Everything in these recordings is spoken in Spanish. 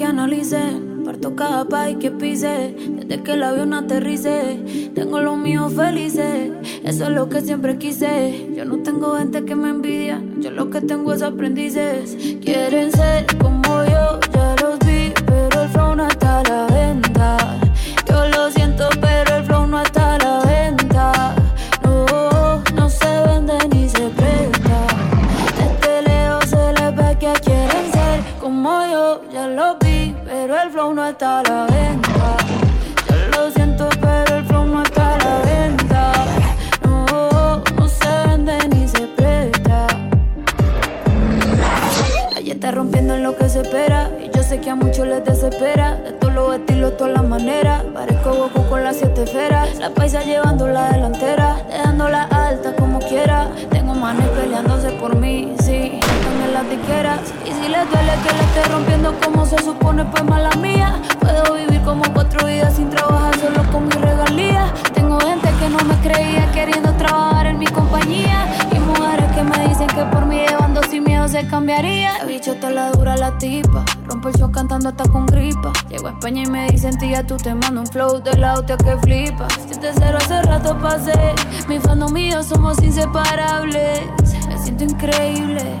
Que analice. Parto cada país que pise, desde que el avión aterrice. Tengo los míos felices, eso es lo que siempre quise. Yo no tengo gente que me envidia, yo lo que tengo es aprendices. Quieren ser como yo, ya los vi, pero el flow no está está a la venta. Yo lo siento, pero el flow está a la venta. No, no se vende ni se presta. Ella está rompiendo en lo que se espera. Y yo sé que a muchos les desespera. De todos los estilos, todas las maneras. Parezco Goku con las siete esferas. La paisa llevando la delantera. Dejándola alta como quiera. Tengo manes peleándose por mí, sí Y si les duele que le esté rompiendo como se supone, pues mala mía. Puedo vivir como cuatro vidas sin trabajar solo con mi regalía. Tengo gente que no me creía queriendo trabajar en mi compañía. Y mujeres que me dicen que por mí llevando sin miedo se cambiaría. La bicho toda la dura la tipa. Rompo el show cantando hasta con gripa. Llego a España y me dicen, tía, tú te mando un flow de la auto que flipa. Si te cero hace rato pasé. Mi fandom mío somos inseparables. Me siento increíble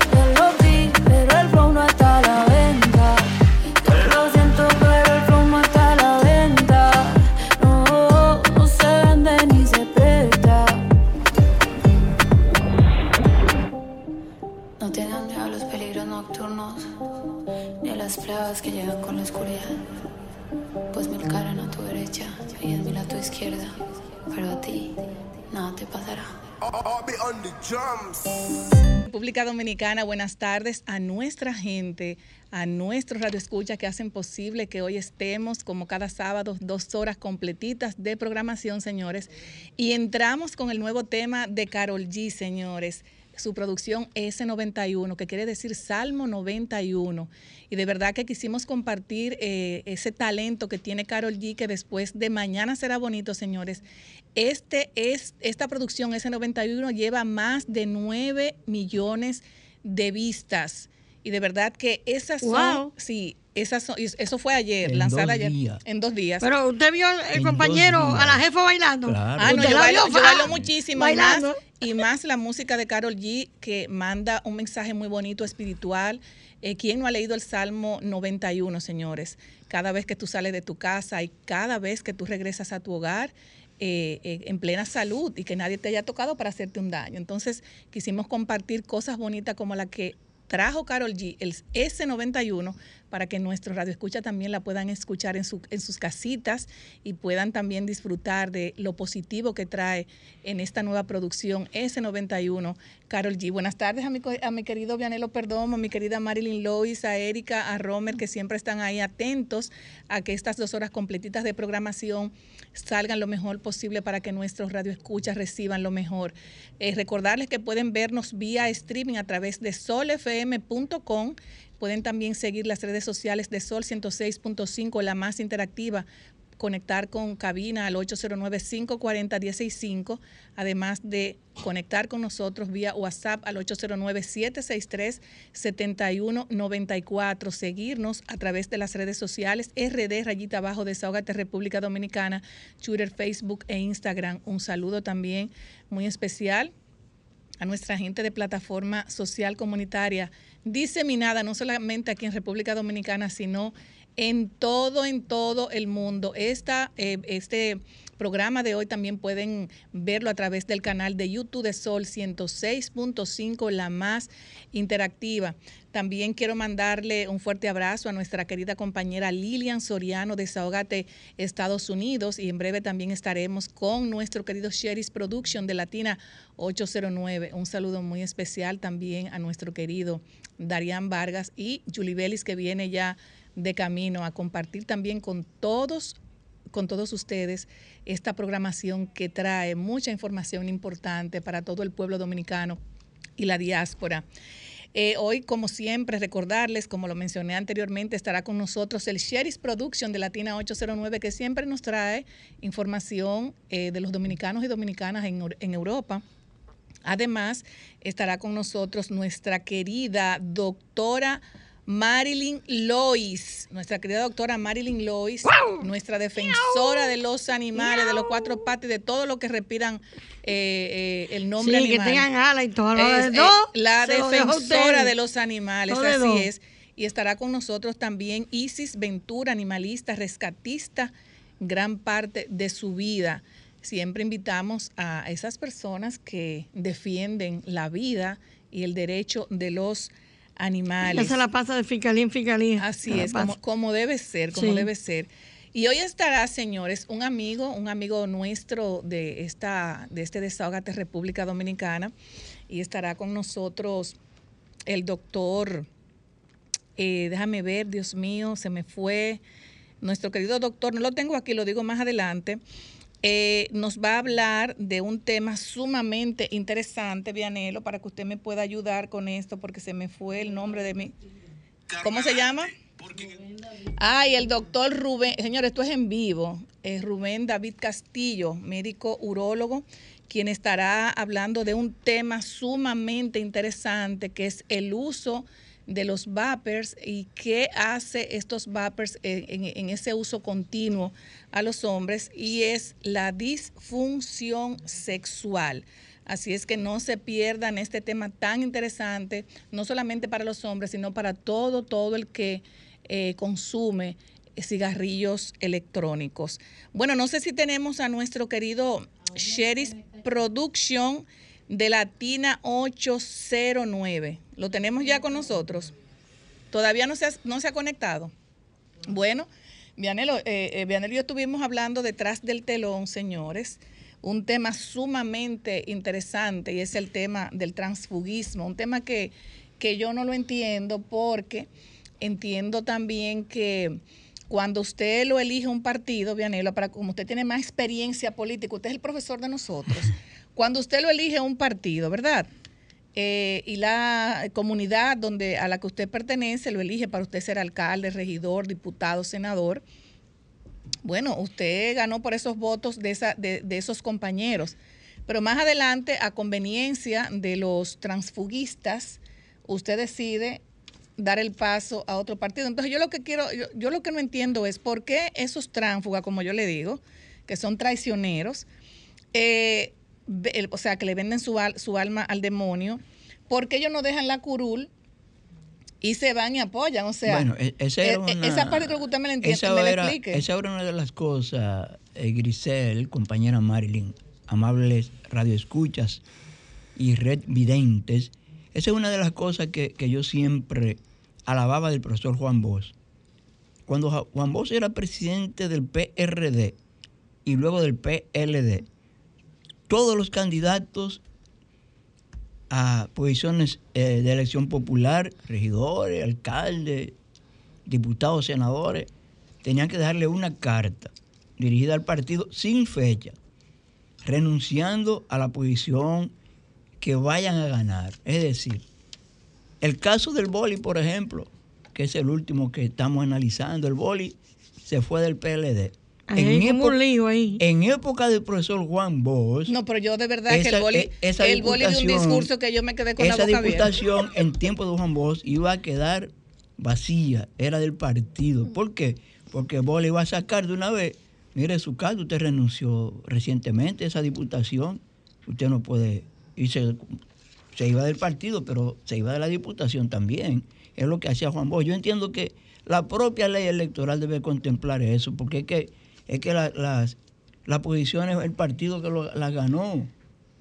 que llegan con la oscuridad. Pues mil caras a tu derecha y mil a tu izquierda. Pero a ti nada te pasará. República Dominicana, buenas tardes a nuestra gente, a nuestros radioescuchas que hacen posible que hoy estemos como cada sábado dos horas completitas de programación, señores. Y entramos con el nuevo tema de Carol G, señores su producción S91, que quiere decir Salmo 91. Y de verdad que quisimos compartir eh, ese talento que tiene Carol G, que después de Mañana será bonito, señores. Este es, esta producción S91 lleva más de 9 millones de vistas. Y de verdad que esas son, sí, esas eso fue ayer, lanzada ayer. En dos días. Pero usted vio el compañero a la jefa bailando. Ah, no, yo bailo, yo bailo, muchísimo. Bailando. Y más, la música de Carol G, que manda un mensaje muy bonito, espiritual. Eh, ¿Quién no ha leído el Salmo 91, señores? Cada vez que tú sales de tu casa y cada vez que tú regresas a tu hogar, eh, eh, en plena salud y que nadie te haya tocado para hacerte un daño. Entonces, quisimos compartir cosas bonitas como la que trajo Carol G, el S91, para que nuestros radioescuchas también la puedan escuchar en, su, en sus casitas y puedan también disfrutar de lo positivo que trae en esta nueva producción S91 Carol G. Buenas tardes a mi, a mi querido Vianelo Perdomo, a mi querida Marilyn Lois, a Erika, a Romer, que siempre están ahí atentos a que estas dos horas completitas de programación salgan lo mejor posible para que nuestros radioescuchas reciban lo mejor. Eh, recordarles que pueden vernos vía streaming a través de solfm.com Pueden también seguir las redes sociales de Sol 106.5, la más interactiva, conectar con cabina al 809-540-165, además de conectar con nosotros vía WhatsApp al 809-763-7194, seguirnos a través de las redes sociales RD Rayita Abajo Desahogate República Dominicana, Twitter, Facebook e Instagram. Un saludo también muy especial a nuestra gente de plataforma social comunitaria diseminada no solamente aquí en República Dominicana, sino en todo, en todo el mundo. Esta, eh, este programa de hoy también pueden verlo a través del canal de YouTube de Sol 106.5, la más interactiva. También quiero mandarle un fuerte abrazo a nuestra querida compañera Lilian Soriano de Sahogate, Estados Unidos, y en breve también estaremos con nuestro querido Sheris Production de Latina 809. Un saludo muy especial también a nuestro querido Darian Vargas y Julie Bellis, que viene ya de camino a compartir también con todos con todos ustedes esta programación que trae mucha información importante para todo el pueblo dominicano y la diáspora. Eh, hoy, como siempre, recordarles, como lo mencioné anteriormente, estará con nosotros el Sheris Production de Latina 809, que siempre nos trae información eh, de los dominicanos y dominicanas en, en Europa. Además, estará con nosotros nuestra querida doctora Marilyn Lois, nuestra querida doctora Marilyn Lois, nuestra defensora de los animales, de los cuatro patas, de todo lo que respiran eh, eh, el nombre sí, que tengan alas y todo lo de eh, La defensora de los animales, así es. Y estará con nosotros también Isis Ventura, animalista, rescatista, gran parte de su vida. Siempre invitamos a esas personas que defienden la vida y el derecho de los animales animales. Esa la pasa de fiscalía en fiscalía. Así es, como, debe ser, como debe ser. Y hoy estará, señores, un amigo, un amigo nuestro de esta, de este Desahogate República Dominicana, y estará con nosotros el doctor, eh, déjame ver, Dios mío, se me fue, nuestro querido doctor, no lo tengo aquí, lo digo más adelante, eh, nos va a hablar de un tema sumamente interesante, Vianelo, para que usted me pueda ayudar con esto, porque se me fue el nombre de mi... ¿Cómo se llama? Ay, el doctor Rubén, señores, esto es en vivo, es Rubén David Castillo, médico urólogo, quien estará hablando de un tema sumamente interesante que es el uso de los vapers y qué hace estos vapers en, ese uso continuo a los hombres y es la disfunción sexual. Así es que no se pierdan este tema tan interesante, no solamente para los hombres, sino para todo, todo el que eh, consume cigarrillos electrónicos. Bueno, no sé si tenemos a nuestro querido Sheris Production de Latina 809. ¿Lo tenemos ya con nosotros? ¿Todavía no se ha, no se ha conectado? Bueno, Vianelo, eh, eh y yo estuvimos hablando detrás del telón, señores, un tema sumamente interesante y es el tema del transfugismo, un tema que, que yo no lo entiendo porque entiendo también que cuando usted lo elige un partido, Vianelo, para como usted tiene más experiencia política, usted es el profesor de nosotros. Cuando usted lo elige un partido, ¿verdad? Eh, y la comunidad donde a la que usted pertenece lo elige para usted ser alcalde, regidor, diputado, senador. Bueno, usted ganó por esos votos de, esa, de, esos compañeros. Pero más adelante, a conveniencia de los transfugistas, usted decide dar el paso a otro partido. Entonces yo lo que quiero, yo, yo lo que no entiendo es por qué esos tránsfugas, como yo le digo, que son traicioneros, eh, o sea, que le venden su, su alma al demonio, porque ellos no dejan la curul y se van y apoyan. O sea, bueno, e, esa, era e, esa parte creo que usted me la entiende, esa era, Esa era una de las cosas, eh, Grisel, compañera Marilyn, amables radioescuchas y red videntes. Esa es una de las cosas que, que yo siempre alababa del profesor Juan Bosch. Cuando Juan Bosch era presidente del PRD y luego del PLD, todos los candidatos a posiciones eh, de elección popular, regidores, alcaldes, diputados, senadores, tenían que darle una carta dirigida al partido sin fecha, renunciando a la posición que vayan a ganar. Es decir, el caso del boli, por ejemplo, que es el último que estamos analizando, el boli se fue del PLD en, época, ahí. en época del profesor Juan Bosch. No, pero yo de verdad que el boli, e, el boli de un discurso que yo me quedé con la boca Esa diputación en tiempo de Juan Bosch iba a quedar vacía, era del partido. ¿Por qué? Porque Bosch iba a sacar de una vez. Mire, su caso, usted renunció recientemente a esa diputación. Usted no puede irse, se iba del partido, pero se iba de la diputación también. es lo que hacía Juan Bosch. Yo entiendo que la propia ley electoral debe contemplar eso, porque es que, es que las, las posiciones, el partido que lo, las ganó.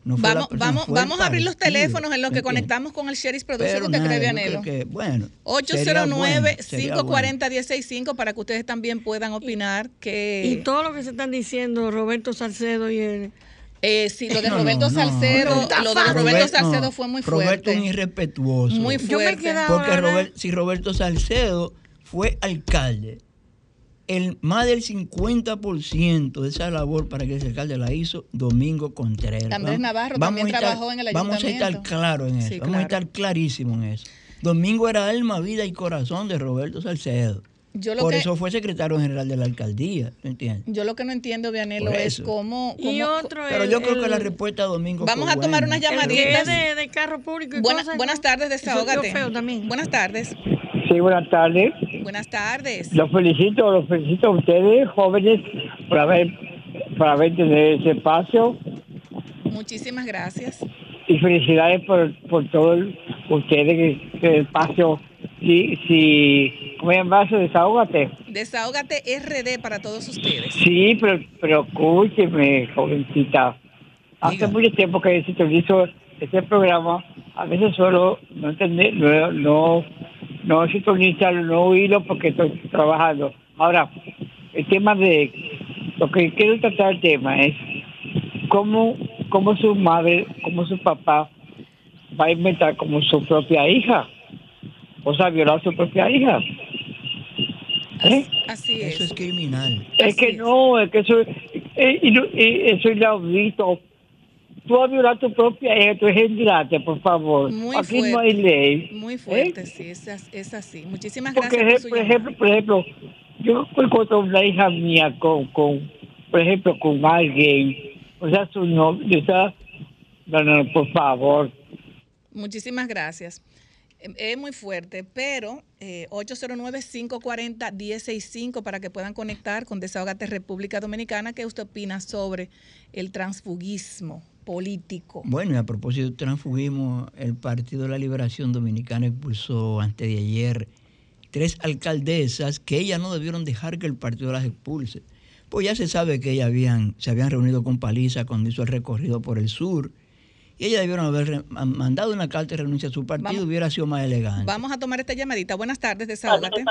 No vamos vamos, vamos a abrir los teléfonos en los que conectamos con el Sheriff Producer. ¿Usted cree, Vianelo? bueno, 809-540-165 para que ustedes también puedan opinar. que Y todo lo que se están diciendo, Roberto Salcedo y el eh, sí, lo de Roberto Salcedo, lo de Roberto Salcedo fue muy fuerte. Roberto es irrespetuoso. Muy fuerte. porque si Roberto Salcedo fue alcalde, el más del 50% de esa labor para que ese alcalde la hizo Domingo Contreras. Andrés Navarro también trabajó en el ayuntamiento. Vamos a estar claros en eso, vamos a estar clarísimos en eso. Domingo era alma, vida y corazón de Roberto Salcedo. Por eso fue secretario general de la alcaldía, ¿entiendes? Yo lo que no entiendo, Vianelo, es cómo, Y otro Pero yo creo que la respuesta Domingo Vamos a tomar unas llamaditas. de, de, carro público y buenas, buenas tardes, desahógate. Buenas tardes. Sí, buenas tardes. Buenas tardes. Los felicito, los felicito a ustedes, jóvenes, por haber, por haber tenido ese espacio. Muchísimas gracias. Y felicidades por, por todo ustedes, que, el espacio Sí, sí. ¿Cómo llamas? Desahógate. Desahógate RD para todos ustedes. Sí, pero, pero escúcheme, jovencita. Hace mucho tiempo que se hizo este programa. A veces solo no entender, no, no, no sintonizarlo, no oírlo porque estoy trabajando. Ahora, el tema de lo que quiero tratar el tema es cómo, cómo su madre, cómo su papá va a inventar como su propia hija o sea, violar a su propia hija. ¿Eh? Así es. Eso es criminal. Es que no, es que eso, eh, eso es inaudito. Tú has violado tu propia hija, tú eres por favor. Muy Aquí fuerte. no hay ley. Muy fuerte, ¿Eh? sí, es, es, así. Muchísimas gracias. Porque, por, ejemplo, por ejemplo, yo encuentro una hija mía con, con, por ejemplo, con alguien, o sea, su novio, o sea, no, no, por favor. Muchísimas gracias. Em, es muy fuerte, pero eh, 809-540-165 para que puedan conectar con Desahogate República Dominicana. ¿Qué usted opina sobre el transfugismo político? Bueno, y a propósito del transfugismo, el Partido de la Liberación Dominicana expulsó antes de ayer tres alcaldesas que ellas no debieron dejar que el partido las expulse. Pues ya se sabe que ellas habían, se habían reunido con Paliza cuando hizo el recorrido por el sur y ella debieron haber mandado una carta de renuncia a su partido, hubiera sido más elegante. Vamos a tomar esta llamadita. Buenas tardes, desahógate.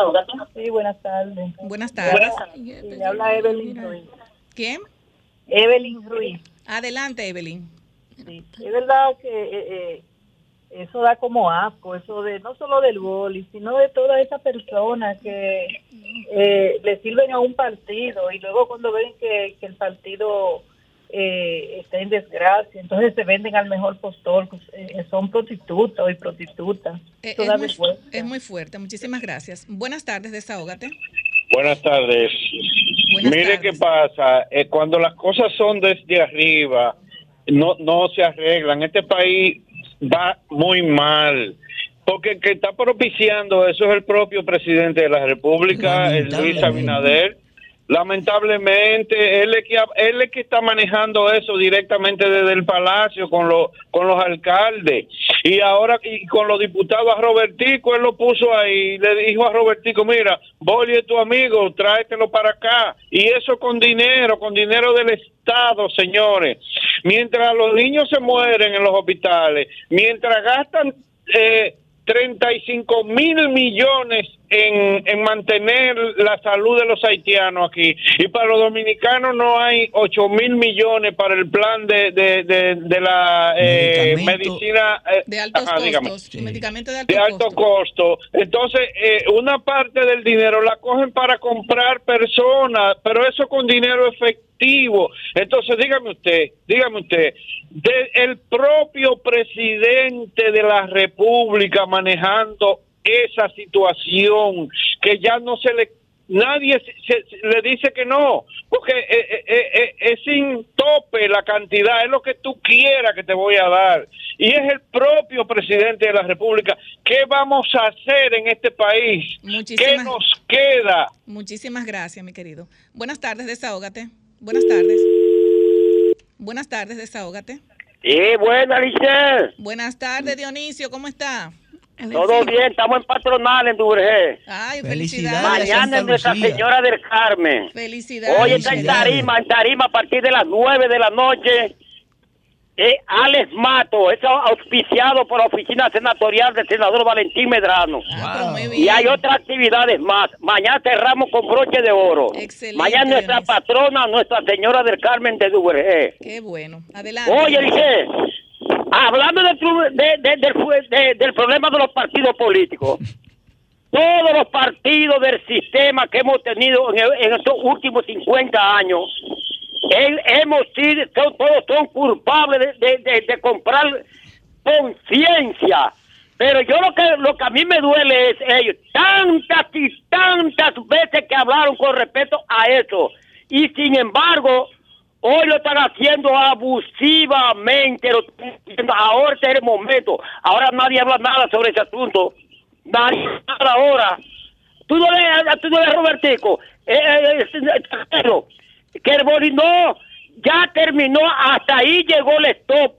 Sí, buenas tardes. Buenas tardes. Le habla Evelyn Ruiz. ¿Quién? Evelyn Ruiz. Adelante, Evelyn. Sí, es verdad que eh, eh, eso da como asco, eso de no solo del boli, sino de toda esa persona que eh, le sirven a un partido y luego cuando ven que el partido eh, está en desgracia, entonces se venden al mejor postor, pues, eh, son prostitutas y prostitutas. Eh, es, muy, fuerte, muchísimas gracias. Buenas tardes, desahógate. Buenas tardes. Mire qué pasa, eh, cuando las cosas son desde arriba, no, no se arreglan. Este país va muy mal. Porque el que está propiciando eso es el propio presidente de la República, el Luis Abinader Lamentablemente, él es, que, él es que está manejando eso directamente desde el palacio con, los con los alcaldes. Y ahora y con los diputados a Robertico, él lo puso ahí. Le dijo a Robertico, mira, Boli es tu amigo, tráetelo para acá. Y eso con dinero, con dinero del Estado, señores. Mientras los niños se mueren en los hospitales, mientras gastan... Eh, 35 mil millones en, en, mantener la salud de los haitianos aquí. Y para los dominicanos no hay 8 mil millones para el plan de, de, la eh, medicina. Eh, de altos costos. Medicamentos de alto, costo. Entonces, eh, una parte del dinero la cogen para comprar personas, pero eso con dinero efectivo. Entonces, dígame usted, dígame usted, de el propio presidente de la República manejando esa situación que ya no se le nadie le dice que no porque eh, eh, eh, es sin tope la cantidad es lo que tú quieras que te voy a dar. Y es el propio presidente de la República. Qué vamos a hacer en este país qué nos queda muchísimas gracias mi querido. Buenas tardes desahógate. Buenas tardes. Buenas tardes, desahógate. Sí, buenas. Buenas tardes, Dionisio, ¿cómo está? Todo bien, estamos en patronal en Duvergé. Ay, felicidades. Mañana es Nuestra Señora del Carmen. Felicidades. Hoy está en Tarima, en Tarima a partir de las 9 de la noche. Eh, Alex Mato, es auspiciado por la oficina senatorial del senador Valentín Medrano. Ah, y hay otras actividades más. Mañana cerramos con broche de oro. Excelente, Mañana nuestra Dionisio. patrona, Nuestra Señora del Carmen de Duvergé. Qué bueno. Adelante. Oye, dije, hablando del, de- de- del, problema de los partidos políticos, todos los partidos del sistema que hemos tenido en, en estos últimos 50 años, he- hemos sido, to- todos son culpables de, de- de- de comprar conciencia. Pero yo lo que lo que a mí me duele es ellos, tantas y tantas veces que hablaron con respecto a eso. Y sin embargo, Hoy lo están haciendo abusivamente. Lo haciendo. Ahora este es el momento. Ahora nadie habla nada sobre ese asunto. Nadie habla ahora. Tú no lees, tú no lees Robertico. Eh, eh, eh, que el Bolinó ya terminó. Hasta ahí llegó el stop.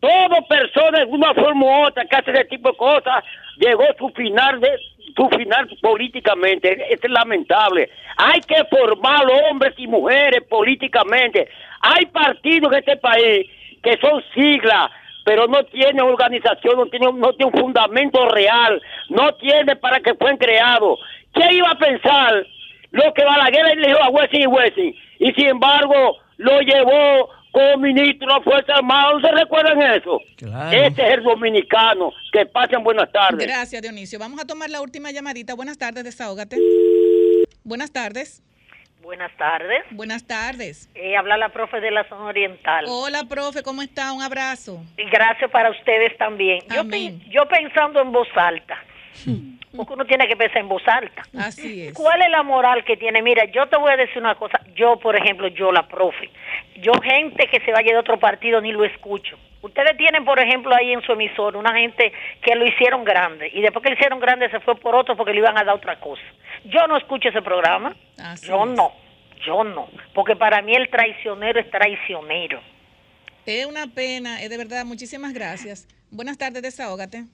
Todo persona de una forma u otra que hace ese tipo de cosas llegó su final de su final políticamente. Es lamentable. Hay que formar hombres y mujeres políticamente. Hay partidos en este país que son siglas, pero no tienen organización, no tienen, no tienen un fundamento real, no tienen para que fueron creados. ¿Qué iba a pensar lo que Balaguer le dijo a Wessing y Wessing? Y sin embargo, lo llevó ministro de la Fuerza Armada. ¿No se recuerdan eso? Este es el dominicano. Que pasen buenas tardes. Gracias, Dionisio. Vamos a tomar la última llamadita. Buenas tardes, desahógate. Buenas tardes. Buenas tardes. Buenas tardes. Eh, habla la profe de la zona oriental. Hola, profe, ¿cómo está? Un abrazo. Y gracias para ustedes también. Amén. yo pensando en voz alta, porque uno tiene que pensar en voz alta. Así es. ¿Cuál es la moral que tiene? Mira, yo te voy a decir una cosa. Yo, por ejemplo, yo la profe, yo gente que se vaya de otro partido ni lo escucho. Ustedes tienen, por ejemplo, ahí en su emisor una gente que lo hicieron grande y después que lo hicieron grande se fue por otro porque le iban a dar otra cosa. Yo no escucho ese programa. yo no, yo no, porque para mí el traicionero es traicionero. Es una pena, es de verdad. Muchísimas gracias. Buenas tardes, desahógate.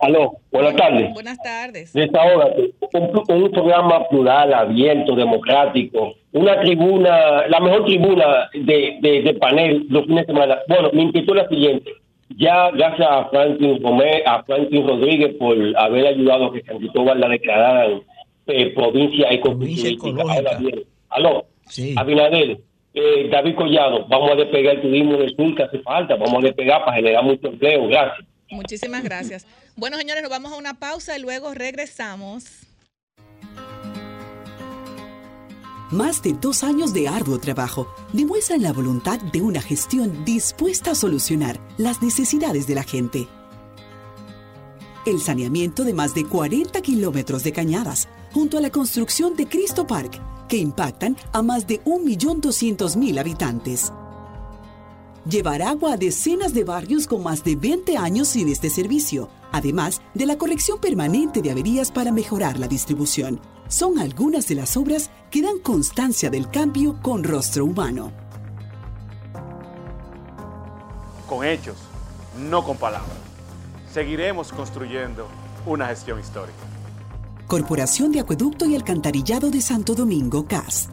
Aló, buenas tardes. Buenas tardes. Desahógate. Un, un programa plural, abierto, democrático. Una tribuna, la mejor tribuna de, de, de panel los fines de semana. Bueno, mi inquietud es la siguiente. Ya gracias a Franklin Romé, a Franklin Rodríguez por haber ayudado a que San Cristóbal la declararan eh, provincia ecoturística. Ahora bien, aló, Abinader, eh, David Collado, vamos a despegar el turismo del sur que hace falta, vamos a despegar para generar mucho empleo. Gracias. Muchísimas gracias. Bueno, señores, nos vamos a una pausa y luego regresamos. Más de dos años de arduo trabajo demuestran la voluntad de una gestión dispuesta a solucionar las necesidades de la gente. El saneamiento de más de 40 kilómetros de cañadas, junto a la construcción de Cristo Park, que impactan a más de 1.200.000 habitantes. Llevar agua a decenas de barrios con más de 20 años sin este servicio, además de la corrección permanente de averías para mejorar la distribución. Son algunas de las obras que dan constancia del cambio con rostro humano. con hechos, no con palabras. Seguiremos construyendo una gestión histórica. Corporación de Acueducto y Alcantarillado de Santo Domingo, CAS.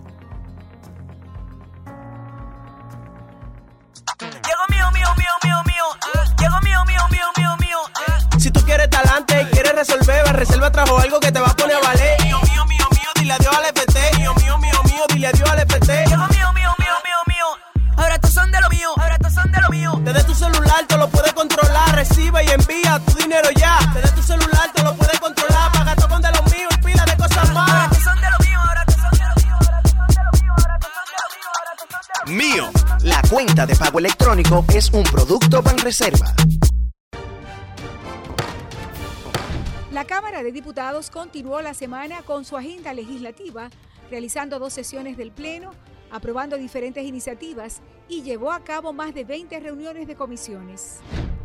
Quieres talante y quieres resolver, reserva trajo algo que te va a poner a valer. Mío, mío, mío, mío, dile adiós al FT. Mío, mío, mío, mío, dile adiós al FT. Llegó mío, mío, mío, mío, mío. Ahora estos son de lo mío, ahora estos son de lo mío. Desde tu celular te lo puedes controlar, recibe y envía tu dinero ya. Desde tu celular te lo puedes controlar, paga todo con de lo mío y pila de cosas más. Ahora estos son de lo mío, ahora estos son de lo mío, ahora estos son de lo mío, ahora estos son de lo mío, ahora estos son de lo mío. Mío. La cuenta de pago electrónico es un producto Banreserva. Cámara de Diputados continuó la semana con su agenda legislativa, realizando dos sesiones del Pleno, aprobando diferentes iniciativas y llevó a cabo más de 20 reuniones de comisiones.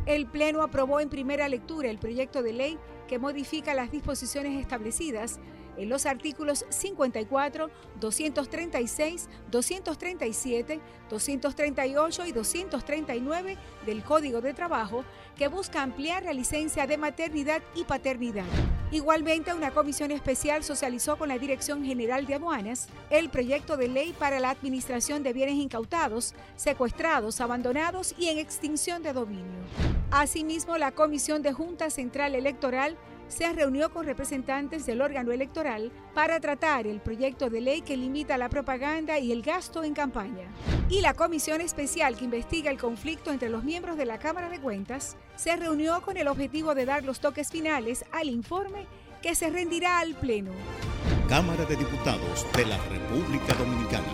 El Pleno aprobó en primera lectura el proyecto de ley que modifica las disposiciones establecidas en los artículos 54, 236, 237, 238 y 239 del Código de Trabajo que busca ampliar la licencia de maternidad y paternidad. Igualmente, una comisión especial socializó con la Dirección General de Aduanas el proyecto de ley para la administración de bienes incautados, secuestrados, abandonados y en extinción de dominio. Asimismo, la Comisión de Junta Central Electoral se reunió con representantes del órgano electoral para tratar el proyecto de ley que limita la propaganda y el gasto en campaña. Y la comisión especial que investiga el conflicto entre los miembros de la Cámara de Cuentas se reunió con el objetivo de dar los toques finales al informe que se rendirá al Pleno. Cámara de Diputados de la República Dominicana.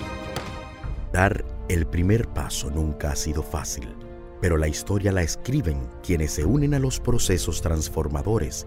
Dar el primer paso nunca ha sido fácil, pero la historia la escriben quienes se unen a los procesos transformadores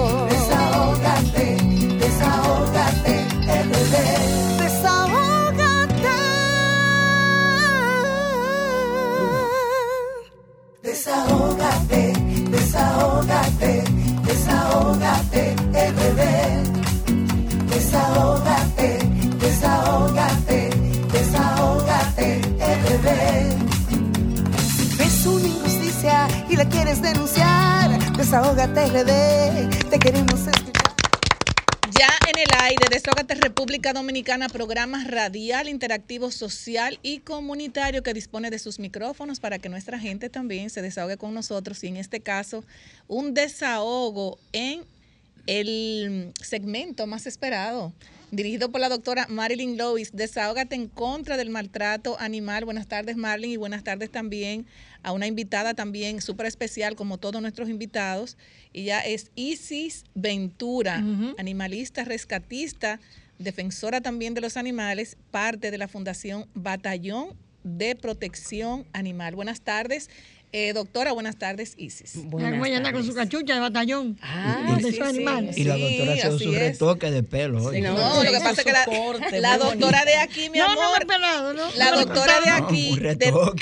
Desahógate, desahógate, desahógate, bebé. Desahógate, desahógate, desahógate. Si ves una injusticia y la quieres denunciar, desahógate, bebé. Te queremos escuchar. Ya en el aire, Desahógate República Dominicana, programa radial, interactivo, social y comunitario que dispone de sus micrófonos para que nuestra gente también se desahogue con nosotros y en este caso un desahogo en el segmento más esperado, dirigido por la doctora Marilyn Lois. Desahógate en contra del maltrato animal. Buenas tardes, Marilyn, y buenas tardes también a una invitada también súper especial, como todos nuestros invitados. Ella es Isis Ventura, animalista, rescatista, defensora también de los animales, parte de la Fundación Batallón de Protección Animal. Buenas tardes. Eh, doctora, buenas tardes, Isis. Buenas tardes. con su cachucha de batallón. Ah, de animal. Y la doctora hace su retoque de pelo. no, lo que pasa es que la, doctora de aquí, mi amor. No, no, pelado, ¿no? La doctora de aquí,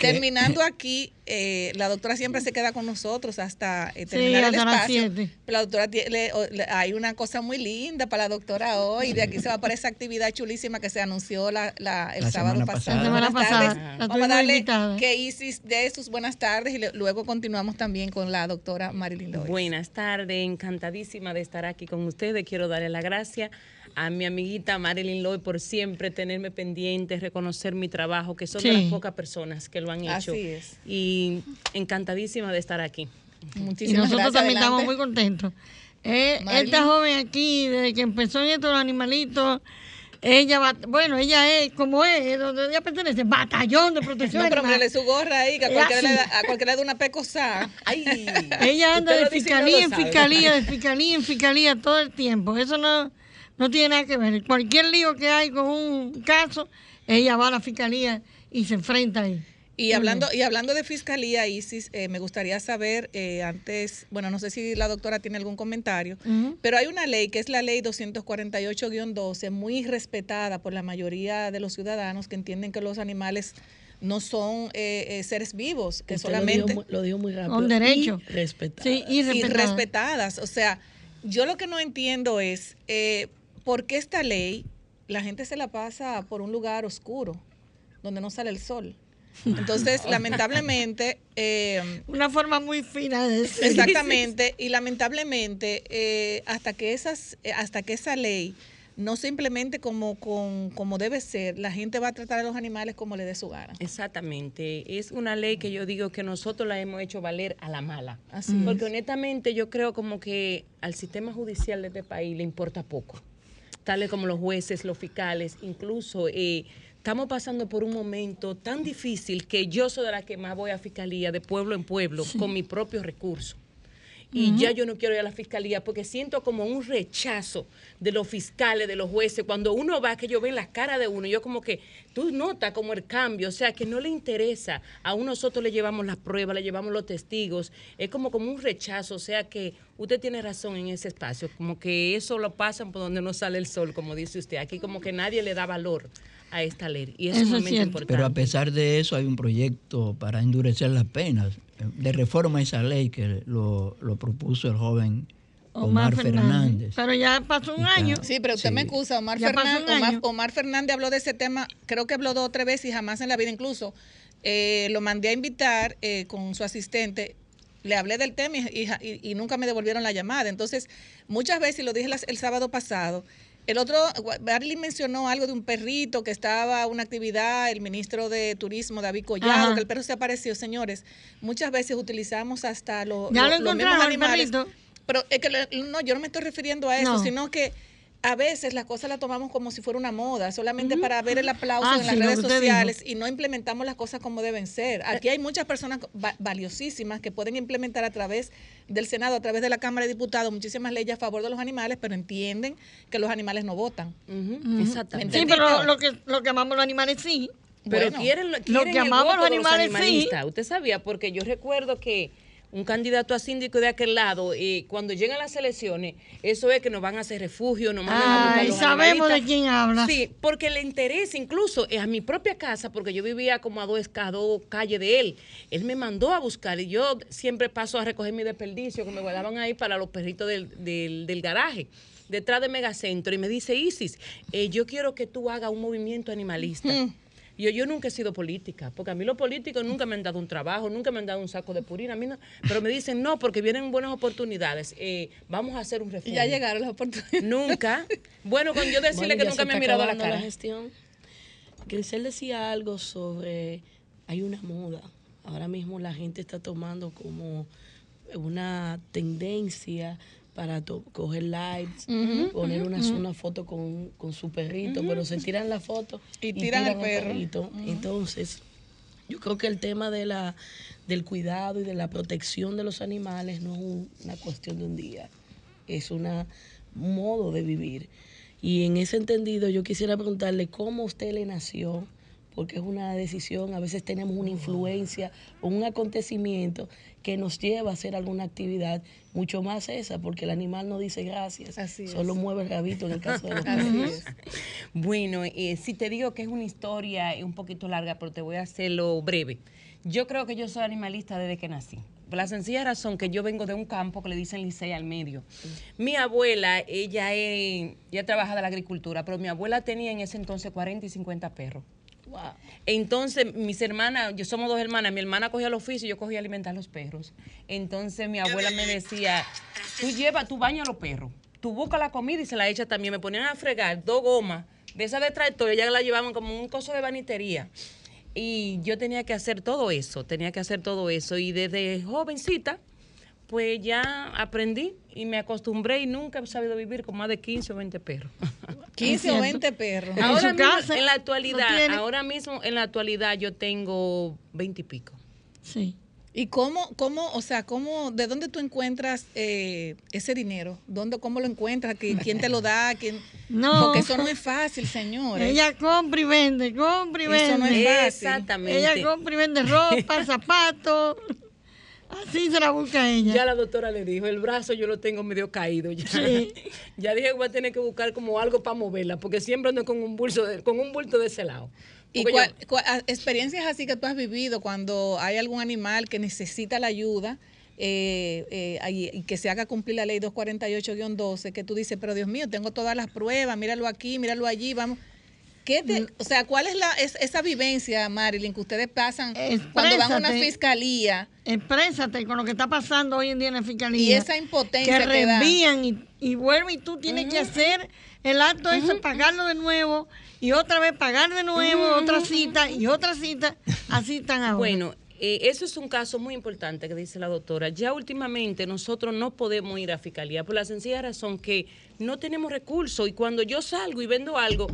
terminando aquí, eh, la doctora siempre se queda con nosotros hasta eh, terminar el espacio. la doctora tiene, hay una cosa muy linda para la doctora hoy. De aquí se va para esa actividad chulísima que se anunció la, el sábado pasado. La semana pasada. Vamos a darle que Isis de sus buenas tardes y luego continuamos también con la doctora Marilyn Lois. Buenas tardes, encantadísima de estar aquí con ustedes. Quiero darle la gracia a mi amiguita Marilyn Loy por siempre tenerme pendiente, reconocer mi trabajo, que son de las pocas personas que lo han hecho. Así es. Y encantadísima de estar aquí. Muchísimas y nosotros también estamos muy contentos. Eh, esta joven aquí, desde que empezó en estos animalitos, ella va, bueno, ella es como es, donde ella pertenece, batallón de protección. No, pero su gorra ahí, que a cualquiera, le da, a cualquiera le da una pecosa. Ay, ella anda de fiscalía en fiscalía, de fiscalía en fiscalía todo el tiempo. Eso no, no tiene nada que ver. Cualquier lío que hay con un caso, ella va a la fiscalía y se enfrenta ahí. Y hablando, y hablando de fiscalía, Isis, eh, me gustaría saber, eh, antes, bueno, no sé si la doctora tiene algún comentario, pero hay una ley que es la ley 248-12, muy respetada por la mayoría de los ciudadanos que entienden que los animales no son eh, seres vivos, que solamente... Lo digo, muy rápido. Con derecho. Y respetadas. Sí, y respetadas. Y respetadas. O sea, yo lo que no entiendo es ¿por qué esta ley la gente se la pasa por un lugar oscuro, donde no sale el sol? Entonces, lamentablemente... Eh, Una forma muy fina de decir. Exactamente, y lamentablemente, eh, hasta, que esas, eh, hasta que esa ley no simplemente como, con, como debe ser, la gente va a tratar a los animales como le dé su gana. Exactamente. Es una ley que yo digo que nosotros la hemos hecho valer a la mala. Así Porque es. honestamente yo creo como que al sistema judicial de este país le importa poco. Tales como los jueces, los fiscales, incluso eh, estamos pasando por un momento tan difícil que yo soy de la que más voy a fiscalía de pueblo en pueblo con mis propios recursos. Y ya yo no quiero ir a la fiscalía porque siento como un rechazo de los fiscales, de los jueces. Cuando uno va, que yo ven las caras de uno, yo como que tú notas como el cambio, o sea, que no le interesa. A uno nosotros le llevamos las pruebas, le llevamos los testigos. Es como, como un rechazo, o sea que usted tiene razón en ese espacio, como que eso lo pasan por donde no sale el sol, como dice usted. Aquí como que nadie le da valor a esta ley. Y eso, es sumamente importante. Pero a pesar de eso hay un proyecto para endurecer las penas, de reforma a esa ley que lo, lo propuso el joven Omar, Fernández. Pero ya pasó un año. Sí, pero usted me excusa, Omar Fernández, Omar, Fernández habló de ese tema, creo que habló dos o tres veces y jamás en la vida, incluso eh, lo mandé a invitar eh, con su asistente, le hablé del tema y, y- y nunca me devolvieron la llamada. Entonces, muchas veces, y lo dije las- el sábado pasado, el otro, Marilyn mencionó algo de un perrito que estaba una actividad, el ministro de Turismo, David Collado, Ajá. que el perro se apareció. Señores, muchas veces utilizamos hasta lo- ¿Ya lo los mismos animales. perrito? Pero es que no, yo no me estoy refiriendo a eso, No. sino que a veces las cosas las tomamos como si fuera una moda, solamente para ver el aplauso Ah, en las sí, redes sociales y no implementamos las cosas como deben ser. Aquí hay muchas personas va- valiosísimas que pueden implementar a través del Senado, a través de la Cámara de Diputados, muchísimas leyes a favor de los animales, pero entienden que los animales no votan. Exactamente. Sí, pero lo que, lo que amamos los animales sí. Pero Bueno, quieren, lo quieren que amamos los animales sí. animalistas. Usted sabía, porque yo recuerdo que un candidato a síndico de aquel lado, eh, cuando llegan las elecciones, eso es que nos van a hacer refugio, nos mandan a buscar los sabemos de quién habla. Sí, porque le interesa incluso a mi propia casa, porque yo vivía como a dos, a dos calles de él. Él me mandó a buscar y yo siempre paso a recoger mi desperdicio que me guardaban ahí para los perritos del, del, del garaje detrás de Megacentro y me dice, Isis, eh, yo quiero que tú hagas un movimiento animalista. Y Yo, yo nunca he sido política, porque a mí los políticos nunca me han dado un trabajo, nunca me han dado un saco de purina, a mí no, pero me dicen, no, porque vienen buenas oportunidades, eh, vamos a hacer un refugio. ya llegaron las oportunidades. Nunca. Bueno, con yo decirle Bueno, que nunca me ha mirado a la cara. gestión. Grisel decía algo sobre, hay una moda. Ahora mismo la gente está tomando como una tendencia para coger lives, Ujú, poner ujú, una, foto con, con su perrito, pero se tiran la foto Y tiran el perrito. Entonces, yo creo que el tema de la, del cuidado y de la protección de los animales no es un- una cuestión de un día, es un modo de vivir. Y en ese entendido yo quisiera preguntarle cómo a usted le nació, porque es una decisión, a veces tenemos una influencia o un acontecimiento que nos lleva a hacer alguna actividad, mucho más esa, porque el animal no dice gracias, solo mueve el rabito en el caso de los Así perros. es. Bueno, eh, si te digo que es una historia un poquito larga, pero te voy a hacerlo breve. Yo creo que yo soy animalista desde que nací. Por la sencilla razón que yo vengo de un campo que le dicen Licea al medio. Mi abuela, ella, es, ella trabaja de la agricultura, pero mi abuela tenía en ese entonces 40 y 50 perros. Entonces, mis hermanas, yo somos dos hermanas, mi hermana cogía el oficio y yo cogía a alimentar los perros. Entonces, mi abuela me decía, tú llevas, tú bañas a los perros, tú buscas la comida y se la echas también. Me ponían a fregar dos gomas de esa de tractor, ya la llevaban como un coso de vanitería. Y yo tenía que hacer todo eso, tenía que hacer todo eso. Y desde jovencita, pues ya aprendí y me acostumbré y nunca he sabido vivir con más de 15 o 20 perros. 15 o 20 perros. Ahora En su mismo, casa en la actualidad, ahora mismo en la actualidad yo tengo 20 y pico. Sí. ¿Y cómo, cómo, o sea, cómo, de dónde tú encuentras eh, ese dinero? ¿Dónde, cómo lo encuentras? ¿Qui- ¿Quién te lo da? ¿Quién? No. Porque eso no es fácil, señores. Ella compra y vende, compra y vende. Eso no es fácil. Exactamente. Ella compra y vende ropa, zapatos. Así se la busca ella. Ya la doctora le dijo, el brazo yo lo tengo medio caído ya. Sí. ya dije que voy a tener que buscar como algo para moverla, porque siempre ando con un bulto de, con un bulto de ese lado. ¿Y cuál- yo- cuál- a- experiencias así que tú has vivido cuando hay algún animal que necesita la ayuda eh, eh, y, y que se haga cumplir la ley 248-12, que tú dices, pero Dios mío, tengo todas las pruebas, míralo aquí, míralo allí, vamos. ¿Qué te- o sea, ¿cuál es, la, es- esa vivencia, Marilyn, que ustedes pasan cuando van a una fiscalía? Exprésate con lo que está pasando hoy en día en la fiscalía. Y esa impotencia que que reenvían y, y vuelven y tú tienes que hacer el acto es pagarlo de nuevo y otra vez pagar de nuevo, otra cita y otra cita, así están ahora. Bueno, eh, eso es un caso muy importante que dice la doctora. Ya últimamente nosotros no podemos ir a fiscalía por la sencilla razón que no tenemos recursos y cuando yo salgo y vendo algo,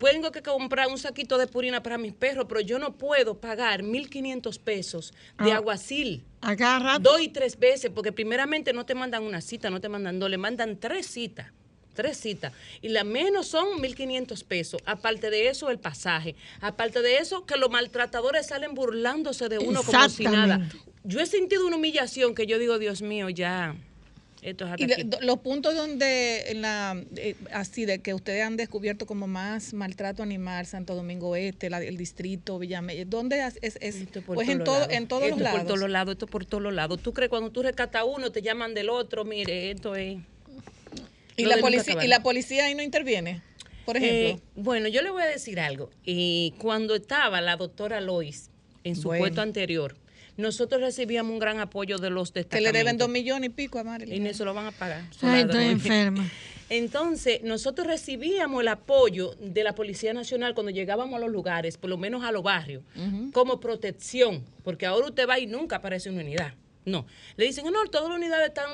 tengo que comprar un saquito de purina para mis perros, pero yo no puedo pagar 1.500 pesos de Ah. aguacil. Agarra. Dos y tres veces, porque primeramente no te mandan una cita, no te mandan dos, le mandan tres citas. Tres citas. Y la menos son 1.500 pesos. Aparte de eso, el pasaje. Aparte de eso, que los maltratadores salen burlándose de uno como si nada. Yo he sentido una humillación que yo digo, Dios mío, ya. Y los puntos donde, la, eh, así de que ustedes han descubierto como más maltrato animal, Santo Domingo Este, la- el distrito, Villamella, ¿dónde es? es, pues en, todos todo, lados. en todos esto los lados. por todos los lados, esto por todos los lados. Tú crees cuando tú rescatas uno, te llaman del otro, mire, esto es. ¿Y, la policía. ¿Y la policía ahí no interviene? Por ejemplo. Eh, bueno, yo le voy a decir algo. Eh, cuando estaba la doctora Lois en su Bueno. puesto anterior, nosotros recibíamos un gran apoyo de los que le destacamentos. deben dos millones y pico a Marilyn. Y no se lo van a pagar. Ay, estoy enferma. Entonces, nosotros recibíamos el apoyo de la Policía Nacional cuando llegábamos a los lugares, por lo menos a los barrios, como protección, porque ahora usted va y nunca aparece una unidad. No. Le dicen, no, todas las unidades están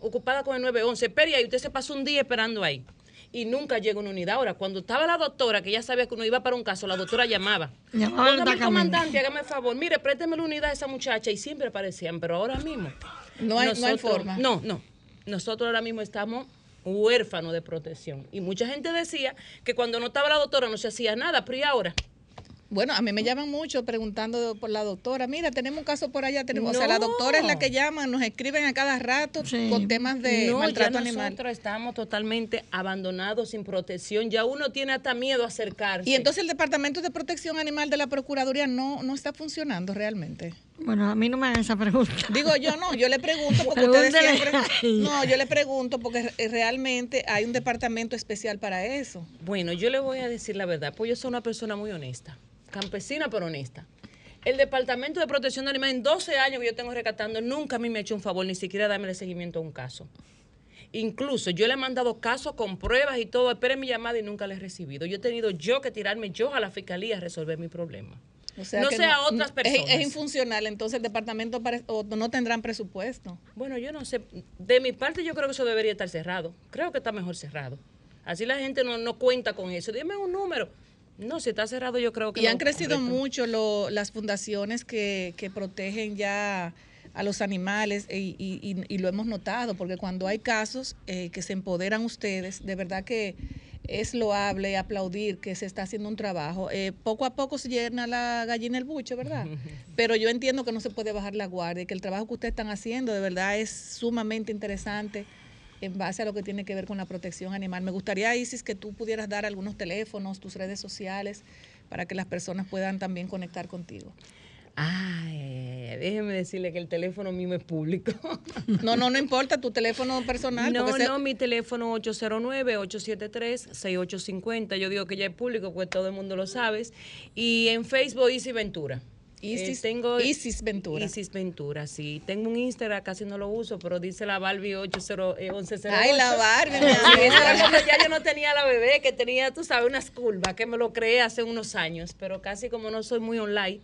ocupadas con el 911. Espere ahí, usted se pasó un día esperando ahí. Y nunca llega una unidad. Ahora, cuando estaba la doctora, que ya sabía que uno iba para un caso, la doctora llamaba. Llamaba al comandante, hágame el favor. Mire, présteme la unidad a esa muchacha. Y siempre aparecían, pero ahora mismo. No hay- no hay forma. No, no. Nosotros ahora mismo estamos huérfanos de protección. Y mucha gente decía que cuando no estaba la doctora no se hacía nada, pero ¿y ahora? Bueno, a mí me llaman mucho preguntando por la doctora. Mira, tenemos un caso por allá. Tenemos, O sea, la doctora es la que llama, nos escriben a cada rato con temas de no, maltrato ya animal. nosotros estamos totalmente abandonados, sin protección. Ya uno tiene hasta miedo a acercarse. Y entonces el Departamento de Protección Animal de la Procuraduría no, no está funcionando realmente. Bueno, a mí no me hagan esa pregunta. Digo yo no, yo le pregunto porque ustedes siempre... No, yo le pregunto porque re- realmente hay un departamento especial para eso. Bueno, yo le voy a decir la verdad, pues yo soy una persona muy honesta, campesina pero honesta. El Departamento de Protección de Animales, en 12 años que yo tengo rescatando, nunca a mí me ha hecho un favor, ni siquiera darme seguimiento a un caso. Incluso yo le he mandado casos con pruebas y todo, espere mi llamada y nunca le he recibido. Yo he tenido yo que tirarme yo a la fiscalía a resolver mi problema. O sea no sea otras es- personas. Es, infuncional, entonces el departamento o no tendrán presupuesto. Bueno, yo no sé. De mi parte, yo creo que eso debería estar cerrado. Creo que está mejor cerrado. Así la gente no, no cuenta con eso. Dime un número. No, si está cerrado, yo creo que Y no han crecido correcto. mucho lo- las fundaciones que, que protegen ya a los animales e- y, y- y lo hemos notado, porque cuando hay casos eh, que se empoderan ustedes, de verdad que es loable aplaudir que se está haciendo un trabajo. Eh, poco a poco se llena la gallina el buche, ¿verdad? Pero yo entiendo que no se puede bajar la guardia y que el trabajo que ustedes están haciendo de verdad es sumamente interesante en base a lo que tiene que ver con la protección animal. Me gustaría, Isis, que tú pudieras dar algunos teléfonos, tus redes sociales, para que las personas puedan también conectar contigo. Ay, déjeme decirle que el teléfono mío es público. No, no, no importa tu teléfono personal. No, se- no, mi teléfono 809-873-6850. Yo digo que ya es público, pues todo el mundo lo sabe. Y en Facebook, Isis Ventura. Isis- Eh, tengo Isis Ventura. Isis Ventura, sí. Tengo un Instagram, casi no lo uso, pero dice la Barbie 801108. Ay, la Barbie, Sí, era cuando ya yo no tenía la bebé, que tenía, tú sabes, unas curvas, que me lo creé hace unos años, pero casi como no soy muy online,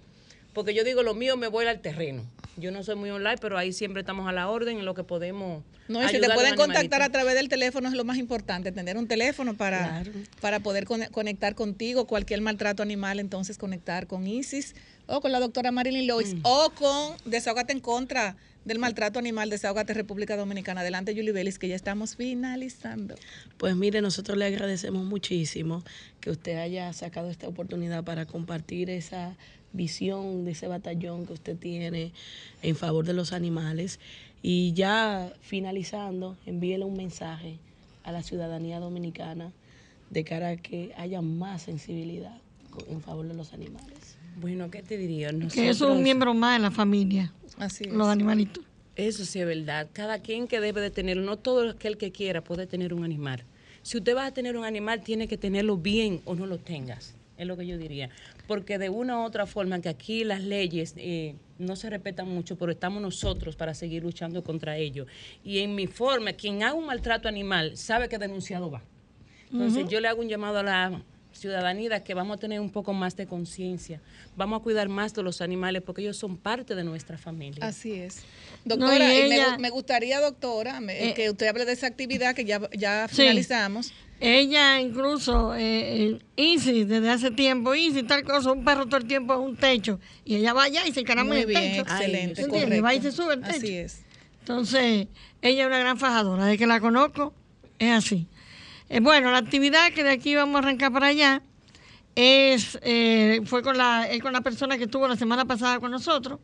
porque yo digo, lo mío me voy al terreno. Yo no soy muy online, pero ahí siempre estamos a la orden en lo que podemos. No, y si te a pueden los contactar a través del teléfono es lo más importante, tener un teléfono para, para poder con- conectar contigo, cualquier maltrato animal, entonces conectar con Isis o con la doctora Marilyn Lois Mm. o con Desahógate en contra del maltrato animal, Desahógate República Dominicana. Adelante, Julie Vélez, que ya estamos finalizando. Pues mire, nosotros le agradecemos muchísimo que usted haya sacado esta oportunidad para compartir esa visión de ese batallón que usted tiene en favor de los animales. Y ya finalizando, envíele un mensaje a la ciudadanía dominicana de cara a que haya más sensibilidad en favor de los animales. Bueno, ¿qué te diría? Que eso es un miembro más de la familia. Así Los animalitos. Eso sí es verdad. Cada quien que debe de tenerlo, no todo aquel que quiera puede tener un animal. Si usted va a tener un animal, tiene que tenerlo bien o no lo tengas. Es lo que yo diría. Porque de una u otra forma, que aquí las leyes eh, no se respetan mucho, pero estamos nosotros para seguir luchando contra ello. Y en mi forma, quien haga un maltrato animal sabe que denunciado va. Entonces yo le hago un llamado a la ciudadanía que vamos a tener un poco más de conciencia, vamos a cuidar más de los animales porque ellos son parte de nuestra familia. Así es. Doctora, y me, gustaría, doctora, eh, que usted hable de esa actividad que ya, ya finalizamos. Ella incluso, eh, Easy, desde hace tiempo, Easy, tal cosa, un perro todo el tiempo en un techo. Y ella va allá y se encarama en el techo. Excelente, correcto. Va y se sube el techo. Así es. Entonces, ella es una gran fajadora. Desde que la conozco, es así. Eh, bueno, la actividad que de aquí vamos a arrancar para allá es, eh, fue con la, con la persona que estuvo la semana pasada con nosotros.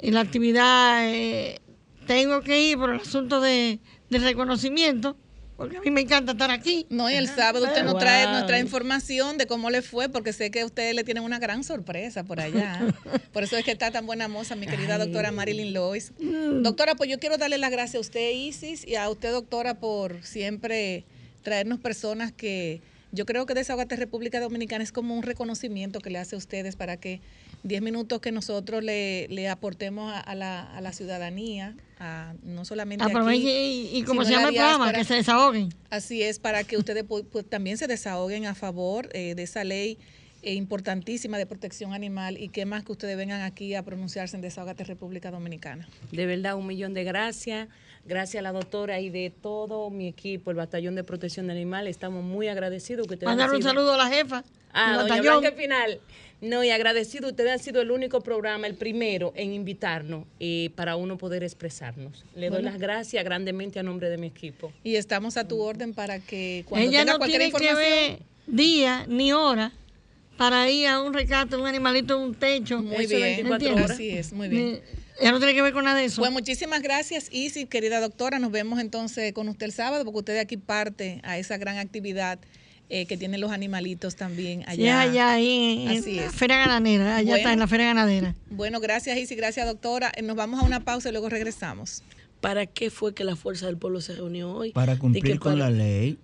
Y la actividad, eh, tengo que ir por el asunto de, reconocimiento porque a mí me encanta estar aquí. No, y el sábado usted nos trae, nos trae información de cómo le fue, porque sé que ustedes le tienen una gran sorpresa por allá. por eso es que está tan buena moza, mi querida doctora Marilyn Lois. Mm. Doctora, pues yo quiero darle las gracias a usted, Isis, y a usted, doctora, por siempre traernos personas que yo creo que Desahogate República Dominicana es como un reconocimiento que le hace a ustedes para que 10 minutos que nosotros le, aportemos a, la, a, la, ciudadanía, a, no solamente aquí, y, y, como se llama el programa, que se desahoguen. Así es, para que ustedes también se desahoguen a favor eh, de esa ley eh, importantísima de protección animal y qué más que ustedes vengan aquí a pronunciarse en Desahogate República Dominicana. De verdad, un millón de gracias gracias a la doctora y de todo mi equipo, el Batallón de Protección de Animales, estamos muy agradecidos. Que Mandar un saludo a la jefa. Ah, doña Final. No, y agradecido, ustedes han sido el único programa, el primero en invitarnos eh, para uno poder expresarnos. Le doy las gracias grandemente a nombre de mi equipo. Y estamos a tu orden para que cuando Ella tenga no cualquier tiene información... Que ver día ni hora para ir a un recato, un animalito en un techo. Muy bien, 24 horas. Así es, muy bien. Ya no tiene que ver con nada de eso. Pues muchísimas gracias, Isis, querida doctora. Nos vemos entonces con usted el sábado, porque usted de aquí parte a esa gran actividad eh, que tienen los animalitos también allá. Sí, allá ahí en, la Feria Ganadera, allá está en la Feria Ganadera. Bueno, gracias Isis, gracias doctora. Eh, nos vamos a una pausa y luego regresamos. ¿Para qué fue que la Fuerza del Pueblo se reunió hoy? Para cumplir con la ley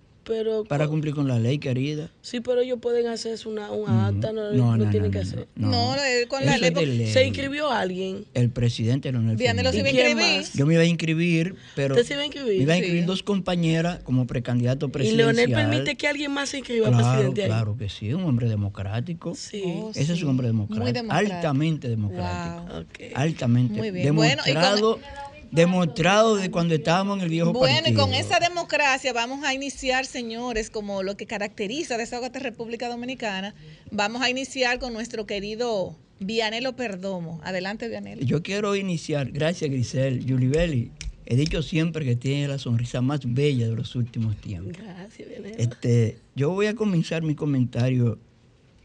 para cumplir con la ley, querida. Sí, pero ellos pueden hacer una, una acta, no, no, no, tienen que hacer. No, con la ley, ¿Se inscribió alguien? El presidente Leonel Fernández. se iba a inscribir. Yo me iba a inscribir, pero. ¿Usted se iba a inscribir? Me iba a inscribir dos compañeras como precandidato presidencial. ¿Y Leonel permite que alguien más se inscriba claro, presidente ahí? Claro que sí, un hombre democrático. Sí. Oh, Ese es un hombre democrático. Altamente democrático. Okay. Altamente. Muy bien. Demostrado. Bueno, demostrado de cuando estábamos en el viejo Bueno, y con esa democracia vamos a iniciar, señores, como lo que caracteriza a esa República Dominicana, vamos a iniciar con nuestro querido Vianelo Perdomo. Adelante, Vianelo. Yo quiero iniciar, gracias Grisel, Belli. He dicho siempre que tiene la sonrisa más bella de los últimos tiempos. Gracias, Vianelo. Este, yo voy a comenzar mi comentario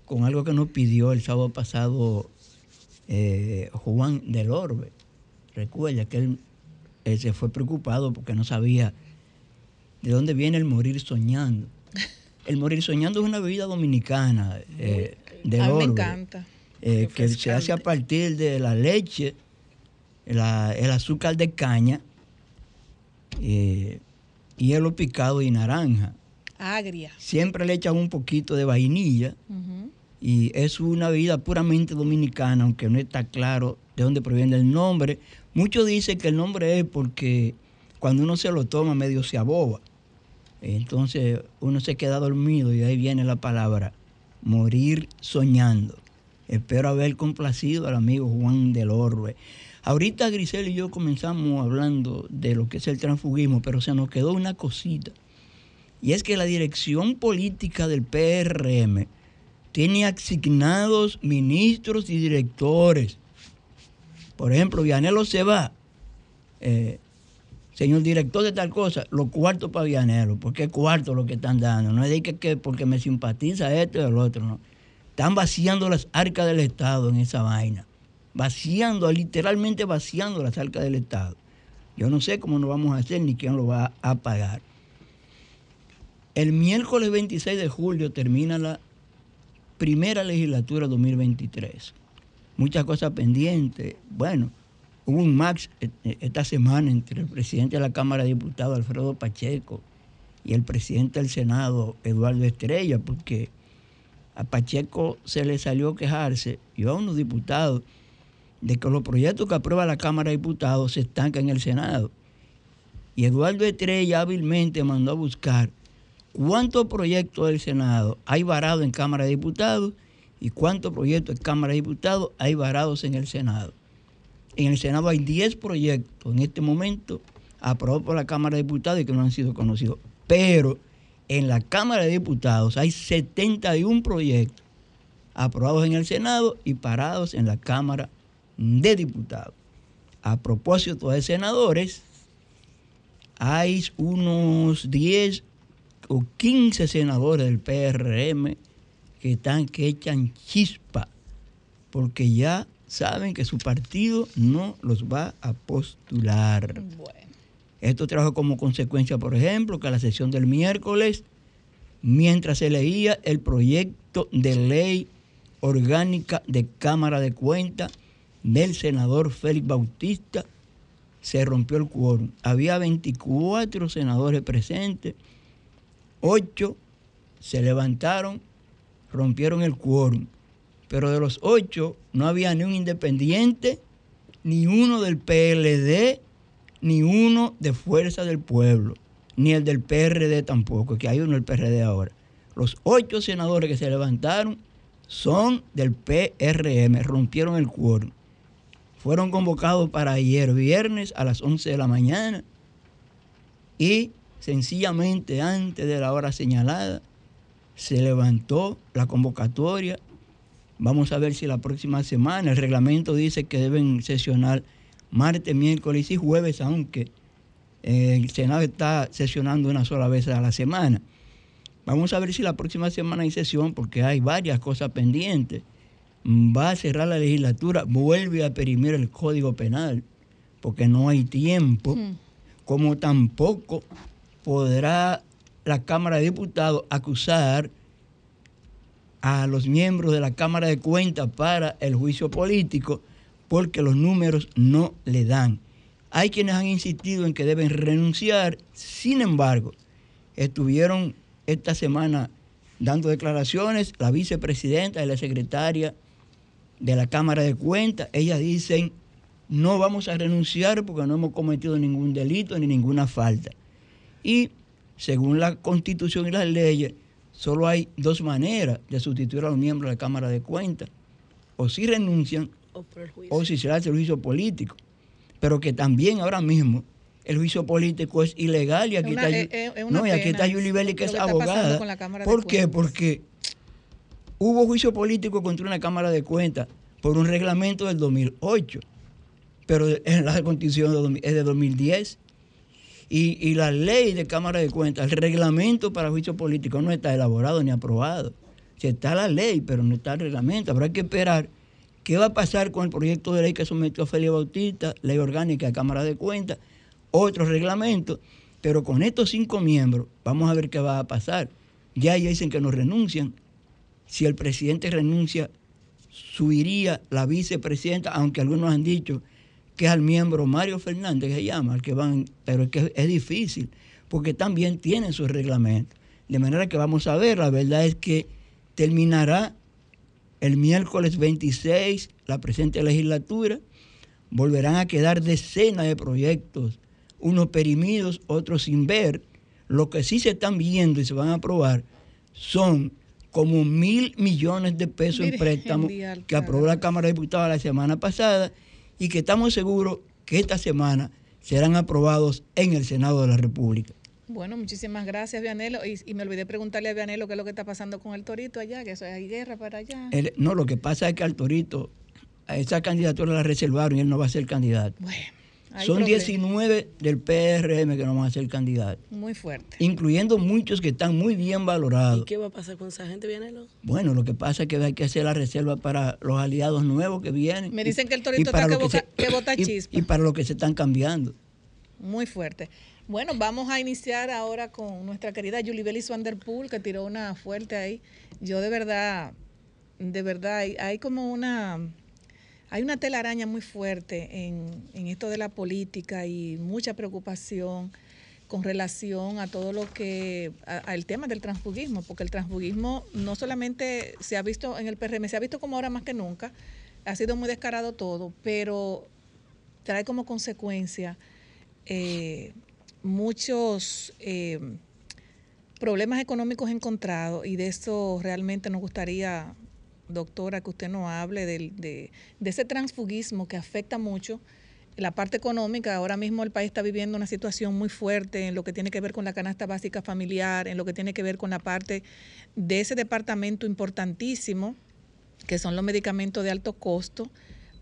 con algo que nos pidió el sábado pasado eh, Juan del Orbe. Recuerda que él él se fue preocupado porque no sabía de dónde viene el morir soñando. El morir soñando es una bebida dominicana eh, de me encanta. Eh, que se hace a partir de la leche, el azúcar de caña, eh, hielo picado y naranja. Agria. Siempre le echan un poquito de vainilla y es una bebida puramente dominicana, aunque no está claro de dónde proviene el nombre. Muchos dicen que el nombre es porque cuando uno se lo toma medio se aboba. Entonces uno se queda dormido y ahí viene la palabra morir soñando. Espero haber complacido al amigo Juan del Orbe. Ahorita Grisel y yo comenzamos hablando de lo que es el transfugismo, pero se nos quedó una cosita. Y es que la dirección política del PRM tiene asignados ministros y directores por ejemplo, Vianelo se va, eh, señor director de tal cosa, los cuartos para Vianelo, porque es cuarto lo que están dando. No es de que, porque me simpatiza esto o el otro, no. Están vaciando las arcas del Estado en esa vaina. Vaciando, literalmente vaciando las arcas del Estado. Yo no sé cómo nos vamos a hacer ni quién lo va a pagar. El miércoles 26 de julio termina la primera legislatura 2023 muchas cosas pendientes. Bueno, hubo un max eh, eh, esta semana entre el presidente de la Cámara de Diputados, Alfredo Pacheco, y el presidente del Senado, Eduardo Estrella, porque a Pacheco se le salió quejarse, y a unos diputados, de que los proyectos que aprueba la Cámara de Diputados se estancan en el Senado. Y Eduardo Estrella hábilmente mandó a buscar cuántos proyectos del Senado hay varados en Cámara de Diputados y cuántos proyectos en Cámara de Diputados hay varados en el Senado. En el Senado hay 10 proyectos en este momento aprobados por la Cámara de Diputados y que no han sido conocidos. Pero en la Cámara de Diputados hay 71 proyectos aprobados en el Senado y parados en la Cámara de Diputados. A propósito de senadores, hay unos 10 o 15 senadores del PRM que están que echan chispa porque ya saben que su partido no los va a postular. Esto trajo como consecuencia, por ejemplo, que a la sesión del miércoles, mientras se leía el proyecto de ley orgánica de Cámara de Cuentas del senador Félix Bautista, se rompió el quórum. Había 24 senadores presentes, 8 se levantaron, rompieron el quórum. Pero de los 8 no había ni un independiente, ni uno del PLD, ni uno de Fuerza del Pueblo, ni el del PRD tampoco, que hay uno del PRD ahora. Los ocho senadores que se levantaron son del PRM, rompieron el quórum. Fueron convocados para ayer viernes a las 11 de la mañana y sencillamente antes de la hora señalada se levantó la convocatoria. Vamos a ver si la próxima semana, el reglamento dice que deben sesionar martes, miércoles y jueves, aunque el Senado está sesionando una sola vez a la semana. Vamos a ver si la próxima semana hay sesión porque hay varias cosas pendientes. Va a cerrar la legislatura, vuelve a perimir el Código Penal porque no hay tiempo, como tampoco podrá la Cámara de Diputados acusar a los miembros de la Cámara de Cuentas para el juicio político porque los números no le dan. Hay quienes han insistido en que deben renunciar, sin embargo, estuvieron esta semana dando declaraciones, la vicepresidenta y la secretaria de la Cámara de Cuentas, ellas dicen, no vamos a renunciar porque no hemos cometido ningún delito ni ninguna falta. Y según la constitución y las leyes, solo hay dos maneras de sustituir a los miembros de la Cámara de Cuentas. O si renuncian o, si se hace el juicio político. Pero que también ahora mismo el juicio político es ilegal y aquí está, no, y aquí está Yuli Belli que es abogada. ¿Por qué? Porque hubo juicio político contra una Cámara de Cuentas por un reglamento del 2008, pero en la constitución es de 2010. Y, y, la ley de Cámara de Cuentas, el reglamento para juicio político no está elaborado ni aprobado. Si está la ley, pero no está el reglamento. Habrá que esperar qué va a pasar con el proyecto de ley que sometió Félix Bautista, ley orgánica de Cámara de Cuentas, otro reglamento, pero con estos cinco miembros vamos a ver qué va a pasar. Ya ellos dicen que no renuncian. Si el presidente renuncia, subiría la vicepresidenta, aunque algunos han dicho que es al miembro Mario Fernández que se llama, al que van, pero es que es difícil, porque también tienen su reglamento. De manera que vamos a ver, la verdad es que terminará el miércoles 26 la presente legislatura, volverán a quedar decenas de proyectos unos perimidos, otros sin ver. Lo que sí se están viendo y se van a aprobar son como mil millones de pesos en préstamos que aprobó la Cámara de Diputados la semana pasada y que estamos seguros que esta semana serán aprobados en el Senado de la República. Bueno, muchísimas gracias, Vianelo. Y, me olvidé preguntarle a Vianelo qué es lo que está pasando con el Torito allá, que eso, hay guerra para allá. no, lo que pasa es que al Torito, a esa candidatura la reservaron y él no va a ser candidato. Bueno. Son 19 del PRM que no van a ser candidatos. Muy fuerte. Incluyendo muchos que están muy bien valorados. ¿Y qué va a pasar con esa gente, Vianelo? Bueno, lo que pasa es que hay que hacer la reserva para los aliados nuevos que vienen. Me dicen que el torito está que, vota chispa. Y, para lo que se están cambiando. Muy fuerte. Bueno, vamos a iniciar ahora con nuestra querida Julie Bellis Vanderpool, que tiró una fuerte ahí. Yo de verdad, de verdad, hay como una hay una telaraña muy fuerte en, esto de la política y mucha preocupación con relación a todo lo que, al tema del transfugismo, porque el transfugismo no solamente se ha visto en el PRM, se ha visto como ahora más que nunca, ha sido muy descarado todo, pero trae como consecuencia eh, muchos, eh, problemas económicos encontrados y de eso realmente nos gustaría, doctora, que usted nos hable de, de, de ese transfugismo que afecta mucho la parte económica, ahora mismo el país está viviendo una situación muy fuerte en lo que tiene que ver con la canasta básica familiar, en lo que tiene que ver con la parte de ese departamento importantísimo, que son los medicamentos de alto costo.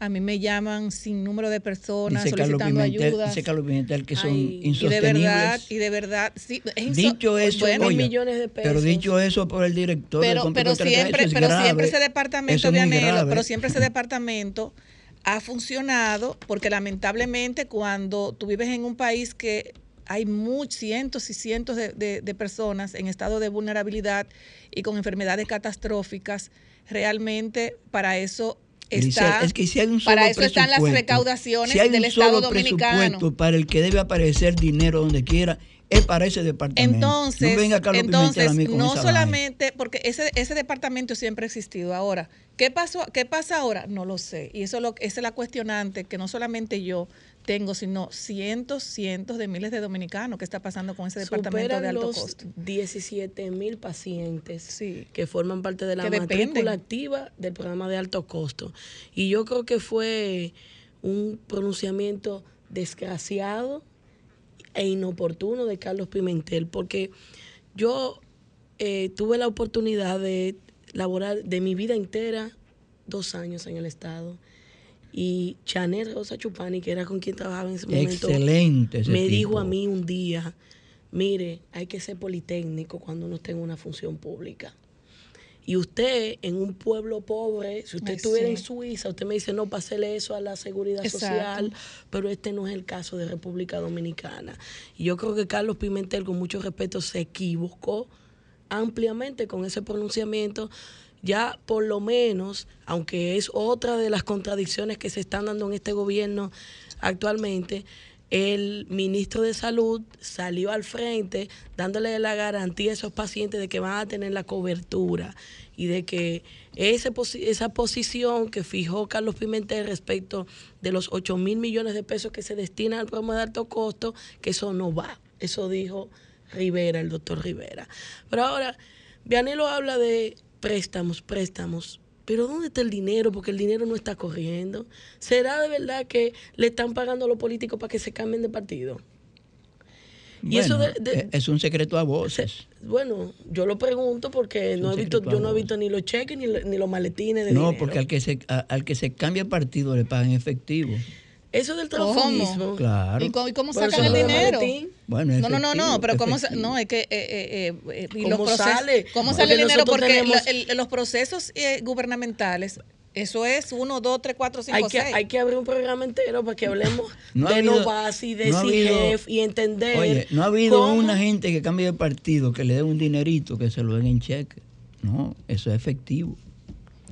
A mí me llaman sin número de personas Dice solicitando ayuda. Dice Carlos Pimentel que son Y de insostenibles. verdad, y de verdad, sí, es Dicho eso, bueno, millones de pero dicho eso por el director del pero, Complejo pero siempre, es pero grave. siempre ese departamento es de muy anhelo, grave. pero siempre ese departamento ha funcionado porque lamentablemente cuando tú vives en un país que hay muchos cientos y cientos de, de- de personas en estado de vulnerabilidad y con enfermedades catastróficas, realmente para eso está, es que si hay un solo para eso están las recaudaciones si hay del un Estado solo Dominicano. presupuesto para el que debe aparecer dinero donde quiera, es para ese departamento. Entonces, no venga entonces no solamente, porque ese, ese departamento siempre ha existido. Ahora, ¿qué, pasó, ¿qué pasa ahora? No lo sé. Y eso es lo, esa es la cuestionante que no solamente yo tengo, sino cientos, cientos de miles de dominicanos que está pasando con ese departamento de alto los costo. 17 mil pacientes que forman parte de la Que matrícula dependen. activa del programa de alto costo. Y yo creo que fue un pronunciamiento desgraciado e inoportuno de Carlos Pimentel, porque yo eh, tuve la oportunidad de laborar de mi vida entera dos años en el Estado. Y Chanel Rosa Chupani, que era con quien trabajaba en ese momento, Excelente ese me tipo. dijo a mí un día, mire, hay que ser politécnico cuando uno esté en una función pública. Y usted en un pueblo pobre, si usted Ay, estuviera sí. en Suiza, usted me dice, no, pásele eso a la seguridad Exacto. social, pero este no es el caso de República Dominicana. Y yo creo que Carlos Pimentel, con mucho respeto, se equivocó ampliamente con ese pronunciamiento. Ya por lo menos, aunque es otra de las contradicciones que se están dando en este gobierno actualmente, el ministro de Salud salió al frente dándole la garantía a esos pacientes de que van a tener la cobertura y de que esa posición que fijó Carlos Pimentel respecto de los 8 mil millones de pesos que se destinan al programa de alto costo, que eso no va. Eso dijo Rivera, el doctor Rivera. Pero ahora, Vianelo habla de préstamos, préstamos. Pero ¿dónde está el dinero? Porque el dinero no está corriendo. ¿Será de verdad que le están pagando a los políticos para que se cambien de partido? Y eso de- de- es un secreto a voces. Bueno, yo lo pregunto porque no he visto, yo no he visto ni los cheques ni, ni los maletines de No, dinero. porque al que se a- al que se cambia el partido le pagan efectivo. Eso del ¿Cómo? transfugismo. Claro. ¿Y cómo, y cómo sacan el dinero? Bueno, No, no, no, efectivo, pero cómo, no, es que, eh, eh, eh, y ¿Cómo los procesos, sale? ¿cómo el dinero? Porque tenemos- lo- el- los procesos eh, gubernamentales, eso es 1, 2, 3, 4, 5, Hay que, 6. hay que abrir un programa entero para que hablemos No ha de habido- Novasi, de no habido- y entender. Oye, no ha habido cómo- una gente que cambie de partido que le dé un dinerito que se lo den en cheque. No, eso es efectivo.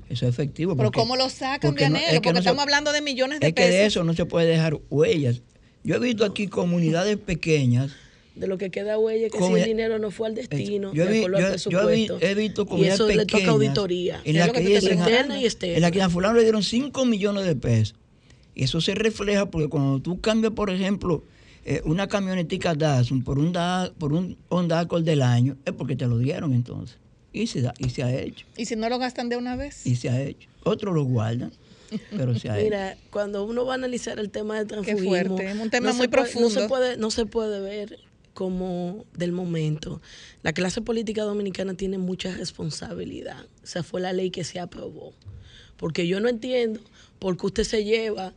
Eso es efectivo. Pero porque- ¿cómo lo sacan, porque no- Vianelo? es que porque no se- estamos hablando de millones de Es que pesos. de eso no se puede dejar huellas. Yo he visto aquí comunidades pequeñas. De lo que queda huella, que Como si el dinero no fue al destino, Yo vi- al yo- yo he vi- presupuesto. he visto y comunidades eso le pequeñas. toca auditoría. En la que interna y en externa. la que a fulano le dieron 5 millones de pesos. Y eso se refleja porque cuando tú cambias, por ejemplo, eh, una camionetica Datsun por un, Da- por un Honda Accord del año, es porque te lo dieron entonces. Y se, da- y se ha hecho. ¿Y si no lo gastan de una vez? Y se ha hecho. Otros lo guardan, pero se ha hecho. Mira, cuando uno va a analizar el tema del transfugismo, fuerte, es un tema muy puede- No profundo. se, puede, no se puede ver como del momento. La clase política dominicana tiene mucha responsabilidad. Esa fue la ley que se aprobó. Porque yo no entiendo por qué usted se lleva,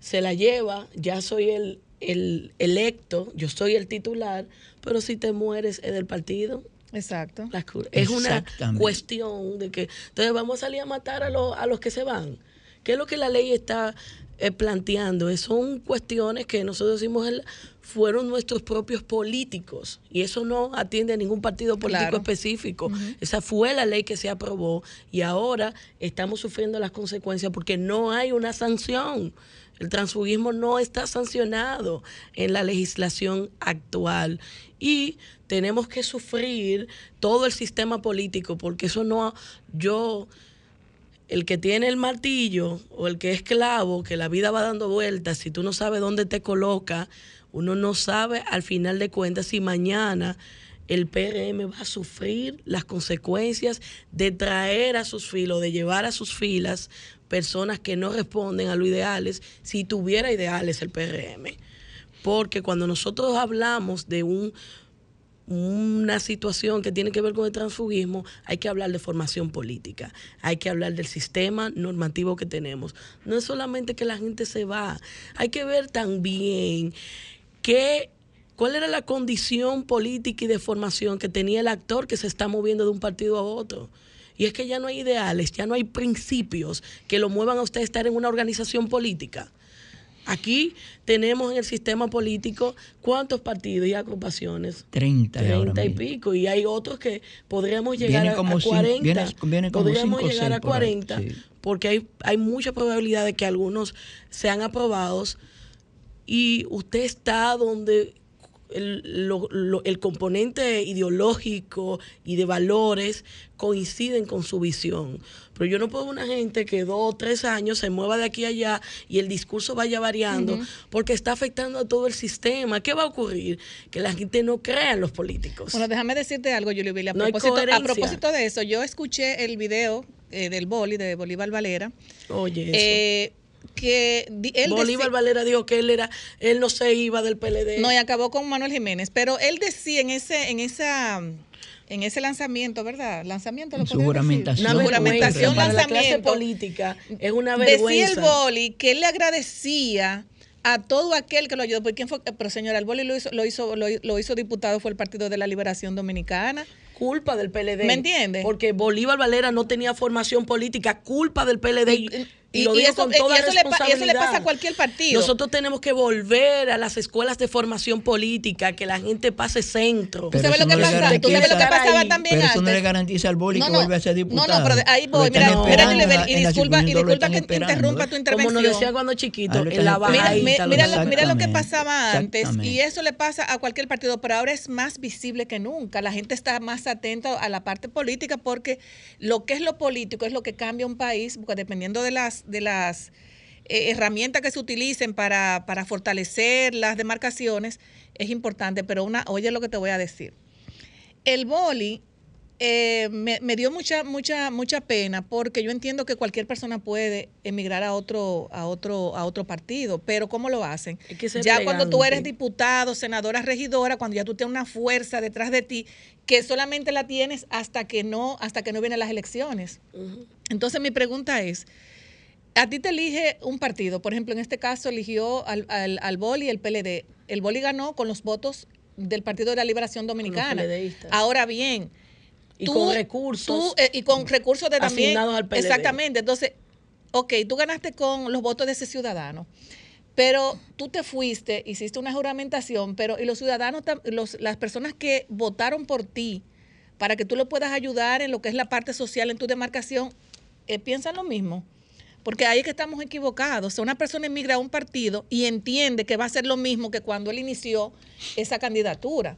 se la lleva, ya soy el, el electo, yo soy el titular, pero si te mueres es del partido. Exacto. Las es una cuestión de que entonces vamos a salir a matar a, los a los que se van. ¿Qué es lo que la ley está eh, planteando? Es- son cuestiones que nosotros decimos el- fueron nuestros propios políticos y eso no atiende a ningún partido político Claro. específico. Esa fue la ley que se aprobó y ahora estamos sufriendo las consecuencias porque no hay una sanción. El transfugismo no está sancionado en la legislación actual. Y tenemos que sufrir todo el sistema político porque eso no, yo, el que tiene el martillo o el que es clavo, que la vida va dando vueltas, si tú no sabes dónde te coloca, uno no sabe al final de cuentas si mañana el PRM va a sufrir las consecuencias de traer a sus filas, de llevar a sus filas personas que no responden a los ideales, si tuviera ideales el PRM. Porque cuando nosotros hablamos de un una situación que tiene que ver con el transfugismo, hay que hablar de formación política, hay que hablar del sistema normativo que tenemos. No es solamente que la gente se va, hay que ver también qué, cuál era la condición política y de formación que tenía el actor que se está moviendo de un partido a otro. Y es que ya no hay ideales, ya no hay principios que lo muevan a usted a estar en una organización política. Aquí tenemos en el sistema político cuántos partidos y agrupaciones. 30. 30 y pico. Y hay otros que podríamos llegar a, 40. podríamos llegar a 40 porque hay, hay mucha probabilidad de que algunos sean aprobados y usted está donde el, el, componente ideológico y de valores coinciden con su visión. Pero yo no puedo una gente que dos o tres años se mueva de aquí a allá y el discurso vaya variando porque está afectando a todo el sistema. ¿Qué va a ocurrir? Que la gente no crea en los políticos. Bueno, déjame decirte algo, Julio Billy. A, propósito, a propósito de eso, yo escuché el video eh, del boli de Bolívar Valera. Oye, eso. Eh, que él Bolívar Valera dijo que él era él no se iba del PLD. No, y acabó con Manuel Jiménez, pero él decía en ese en esa en ese lanzamiento, ¿verdad? Lanzamiento, lo su juramentación. Una juramentación, lanzamiento. política es una vergüenza. Decía el Boli que él le agradecía a todo aquel que lo ayudó. ¿Por quién fue? Pero señora, el Boli lo hizo, lo hizo, lo hizo diputado, fue el Partido de la Liberación Dominicana culpa del PLD. ¿Me entiendes? Porque Bolívar Valera no tenía formación política, culpa del PLD. Y, y, lo digo eso, con toda eso responsabilidad. Le, eso le pasa a cualquier partido. Nosotros tenemos que volver a las escuelas de formación política, que la gente pase centro. ¿Tú sabes, lo, que pasa, ¿tú sabes lo que pasaba también pero antes? eso no le garantiza al boli que vuelve a ser diputado. No, no, pero ahí voy. Mira, espérate, y disculpa, y disculpa que interrumpa tu intervención. Como nos decía cuando chiquito, en la Mira, mira, mira lo que pasaba antes, y eso le pasa a cualquier partido, pero ahora es más visible que nunca. La gente está más atenta a la parte política porque lo que es lo político es lo que cambia un país, porque dependiendo de las, de las eh, herramientas que se utilicen para, para fortalecer las demarcaciones, es importante. Pero una, oye lo que te voy a decir. El boli eh, me, me, dio mucha, mucha, mucha pena porque yo entiendo que cualquier persona puede emigrar a otro, a otro, a otro partido, pero ¿cómo lo hacen? ya cuando tú eres diputado, senadora, regidora, cuando ya tú tienes una fuerza detrás de ti que solamente la tienes hasta que no, hasta que no vienen las elecciones. Entonces mi pregunta es, a ti te elige un partido, por ejemplo, en este caso eligió al, al, al BOLI y el PLD. El BOLI ganó con los votos del Partido de la Liberación Dominicana. Ahora bien, y con recursos. Eh, y con recursos de también. Al PLD. Exactamente. Entonces, ok, tú ganaste con los votos de ese ciudadano. Pero tú te fuiste, hiciste una juramentación, pero y los ciudadanos, los, las personas que votaron por ti para que tú lo puedas ayudar en lo que es la parte social en tu demarcación, eh, piensan lo mismo. Porque ahí es que estamos equivocados. Una persona emigra a un partido y entiende que va a ser lo mismo que cuando él inició esa candidatura.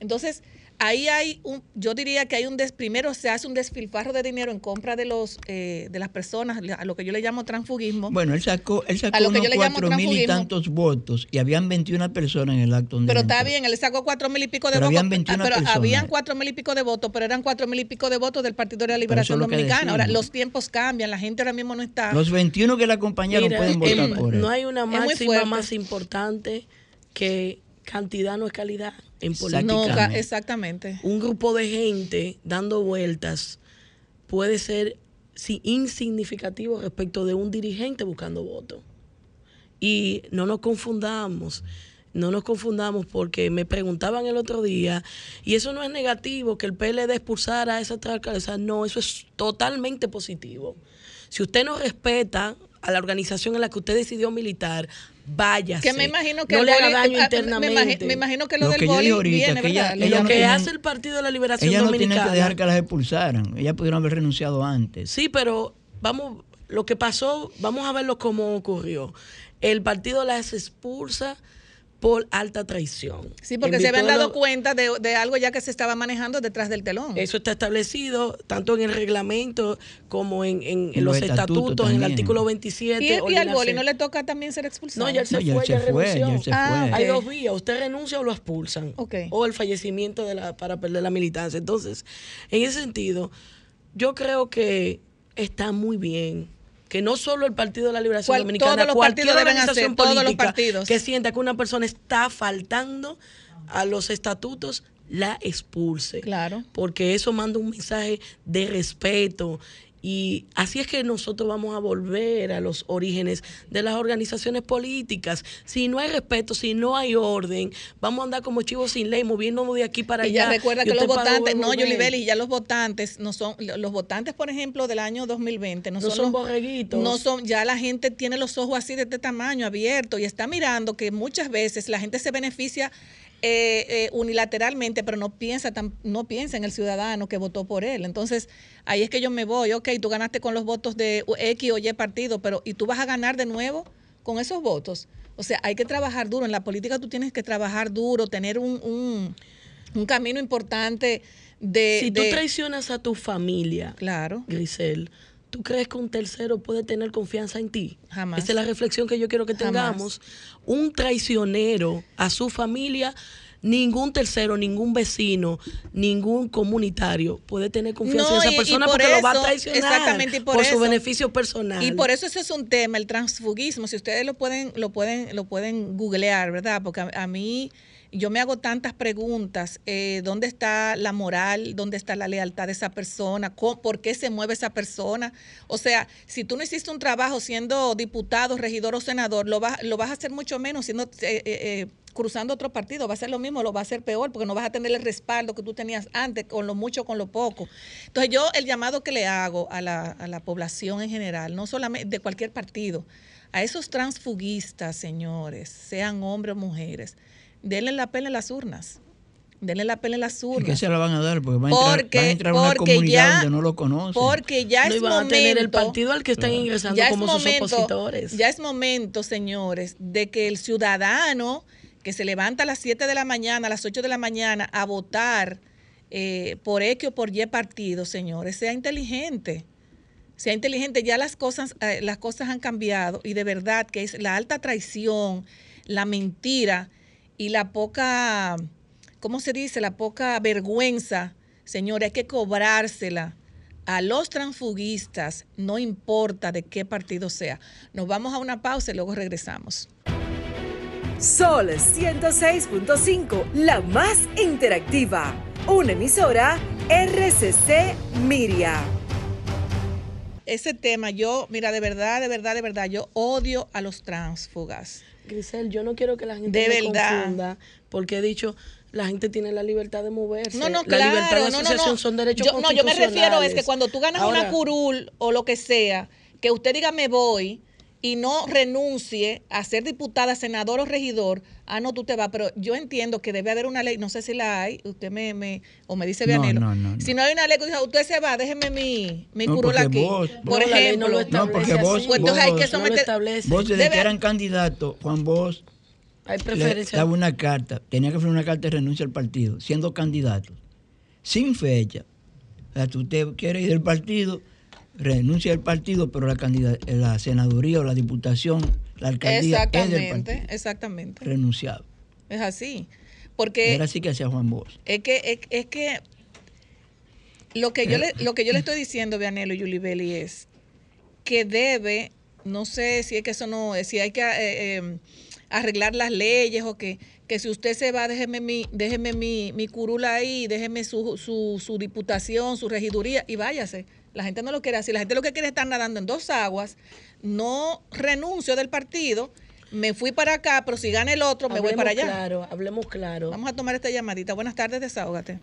Entonces, ahí hay un, yo diría que hay un des, primero se hace un desfilfarro de dinero en compra de los de las personas, a lo que yo le llamo transfugismo. Bueno, él sacó, él sacó unos cuatro mil y tantos votos y habían 21 personas en el acto. Pero está bien, él sacó cuatro mil y pico de pero votos. Habían 21 pero personas. habían cuatro mil y pico de votos, pero eran cuatro mil y pico de votos del Partido de la Liberación Dominicana. Ahora, los tiempos cambian, la gente ahora mismo no está. Los 21 que la acompañaron Mira, pueden votar el, por él. No hay una máxima más importante que cantidad no es calidad en política. No, exactamente. Un grupo de gente dando vueltas puede ser sí, insignificativo respecto de un dirigente buscando votos. Y no nos confundamos, no nos confundamos porque me preguntaban el otro día, y eso no es negativo, que el PLD expulsara a esa alcaldesa, no, eso es totalmente positivo. Si usted no respeta a la organización en la que usted decidió militar, váyase. Que me imagino que no el le haga boli- daño ah, internamente. Me, imagino, me imagino que lo, Lo del que boli ahorita, viene, que ella- ¿verdad? ella lo no que hace el Partido de la Liberación Ella no Dominicana. tenía que dejar que las expulsaran. Ella pudieron haber renunciado antes. Sí, pero vamos, lo que pasó, vamos a verlo cómo ocurrió. El partido las expulsa por alta traición. Sí, porque En se habían dado lo- cuenta de, de algo ya que se estaba manejando detrás del telón. Eso está establecido tanto en el reglamento como en, en- los los estatutos estatutos, en el artículo 27. y, y al boli no le toca también ser expulsado. No, ya él se No, ya fue, él ya se fue, renunció. ya él se Ah, fue. Hay dos vías, usted renuncia o lo expulsan. Ok. O el fallecimiento de la, para perder la militancia. Entonces, en ese sentido, yo creo que está muy bien que no solo el Partido de la Liberación Cual- Dominicana, todos los cualquier organización hacer, todos los política partidos. que sienta que una persona está faltando a los estatutos, la expulse. Claro. Porque eso manda un mensaje de respeto. Y así es que nosotros vamos a volver a los orígenes de las organizaciones políticas. Si no hay respeto, si no hay orden, vamos a andar como chivos sin ley, moviéndonos de aquí para Y allá. ya recuerda y que los votantes, no, volver. Yuli Belli, ya los votantes no son, los votantes, por ejemplo, del año 2020, no, No son, son los- borreguitos. No son, ya la gente tiene los ojos así de este tamaño, abiertos, y está mirando que muchas veces la gente se beneficia eh, eh, unilateralmente, pero no piensa, tan, no piensa en el ciudadano que votó por él. Entonces, ahí es que yo me voy, ok, tú ganaste con los votos de X o Y partido, pero ¿y tú vas a ganar de nuevo con esos votos? O sea, hay que trabajar duro. En la política tú tienes que trabajar duro, tener un, un, un camino importante de... si tú de- traicionas a tu familia, claro. Grisel, ¿tú crees que un tercero puede tener confianza en ti? Jamás. Esa es la reflexión que yo quiero que Jamás. Un traicionero a su familia, ningún tercero, ningún vecino, ningún comunitario puede tener confianza No, en esa y persona por porque lo va a eso, traicionar exactamente, y por por, su eso- beneficio personal. Y por eso eso es un tema, el transfugismo. Si ustedes lo pueden, lo pueden, lo pueden googlear, ¿verdad? Porque a, a mí yo me hago tantas preguntas. eh, ¿Dónde está la moral? ¿Dónde está la lealtad de esa persona? ¿Cómo- ¿Por qué se mueve esa persona? O sea, si tú no hiciste un trabajo siendo diputado, regidor o senador, lo vas, lo vas a hacer mucho menos siendo eh, eh, eh, cruzando otro partido. Va a ser lo mismo, lo va a hacer peor, porque no vas a tener el respaldo que tú tenías antes, con lo mucho, con lo poco. Entonces yo el llamado que le hago a la, a la población en general, no solamente de cualquier partido, a esos transfugistas, señores, sean hombres o mujeres, denle la pena en las urnas. Denle la pena en las ¿Y urnas. qué se la van a dar? Porque van a entrar, Porque- van a, entrar a una porque comunidad ya- donde no lo conocen. Porque ya No, es y van a momento. tener el partido al que están ingresando ya es como sus momento- opositores. Ya es momento, señores, de que el ciudadano que se levanta a las 7 de la mañana, a las 8 de la mañana a votar eh, por X o por Y partido, señores, sea inteligente. Sea inteligente, ya las cosas, eh, las cosas han cambiado y de verdad que es la alta traición, la mentira y la poca, ¿cómo se dice? La poca vergüenza, señores, hay que cobrársela a los transfugistas, no importa de qué partido sea. Nos vamos a una pausa y luego regresamos. Sol 106.5, la más interactiva. Una emisora RCC Miria. Ese tema, yo, mira, de verdad, de verdad, de verdad, yo odio a los transfugas. Grisel, yo no quiero que la gente De me verdad. confunda, porque he dicho, la gente tiene la libertad de moverse. No, no, la claro, libertad de no, no, asociación no. son derechos yo, No, yo me refiero es que cuando tú ganas Ahora, una curul o lo que sea, que usted diga me voy y no renuncie a ser diputada, senador o regidor, ah, no, tú te vas, pero yo entiendo que debe haber una ley, no sé si la hay, usted me, me o me dice No, Vianelo, no, no, no. si no hay una ley que dice, usted se va, déjeme mi, mi No, curul aquí, vos- por ley ejemplo, no lo No, porque vos- pues entonces hay que vos- no lo someter, Vos desde Debe- que eran candidatos, Juan Bosch Hay le preferencia. daba una carta, tenía que firmar una carta de renuncia al partido, siendo candidato, sin fecha. O sea, tú te quieres ir del partido, renuncia al partido, pero la, la senaduría o la diputación, la alcaldía es del exactamente, partido. exactamente, Renunciado. es así, porque Era así que hacía Juan Bosch. Es que, es, es que lo que yo le, lo que yo le estoy diciendo, Vianelo y Yulibeli, es que debe, no sé si es que eso no, si hay que eh, eh, arreglar las leyes o que, que si usted se va, déjeme mi, déjeme mi, mi curula ahí, déjeme su, su, su diputación, su regiduría y váyase. La gente no lo quiere así. La gente lo que quiere es estar nadando en dos aguas. No renuncio del partido. Me fui para acá, pero si gana el otro, me voy para allá. claro, hablemos claro. Vamos a tomar esta llamadita. Buenas tardes, desahógate.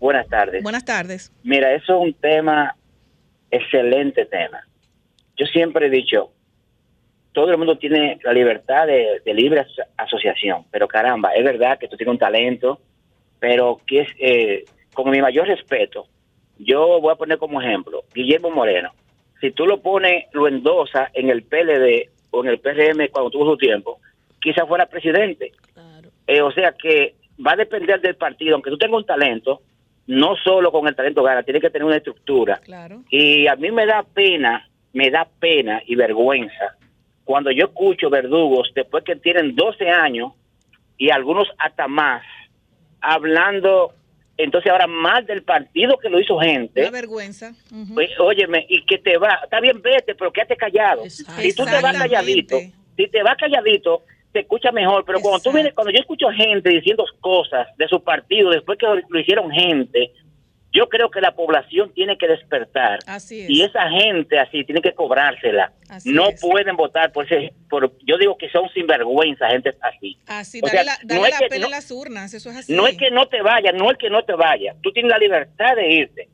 Buenas tardes. Buenas tardes. Mira, eso es un tema, excelente tema. Yo siempre he dicho, todo el mundo tiene la libertad de, de libre aso- asociación, pero caramba, es verdad que tú tienes un talento, pero que es, eh, con mi mayor respeto, yo voy a poner como ejemplo, Guillermo Moreno, si tú lo pones, lo endosa en el PLD o en el PRM cuando tuvo su tiempo, quizás fuera presidente. Eh, o sea que va a depender del partido, aunque tú tengas un talento, no solo con el talento gana, tiene que tener una estructura. Claro. Y a mí me da pena, me da pena y vergüenza cuando yo escucho verdugos después que tienen 12 años y algunos hasta más, hablando entonces ahora más del partido que lo hizo gente. Una vergüenza. Ujú. Pues, óyeme, y que te va, está bien, vete, pero quédate callado. Si tú te vas calladito, si te vas calladito, te escucha mejor, pero cuando tú vienes, cuando yo escucho gente diciendo cosas de su partido después que lo hicieron gente, yo creo que la población tiene que despertar. Así es. Y esa gente así tiene que cobrársela. Así no es. pueden votar por ese, por, yo digo que son sinvergüenza, gente así. Así, O dale sea, la, no dale es la que- pela no- a las urnas, eso es así. no es que no te vayas, no es que no te vayas. Tú tienes la libertad de irte.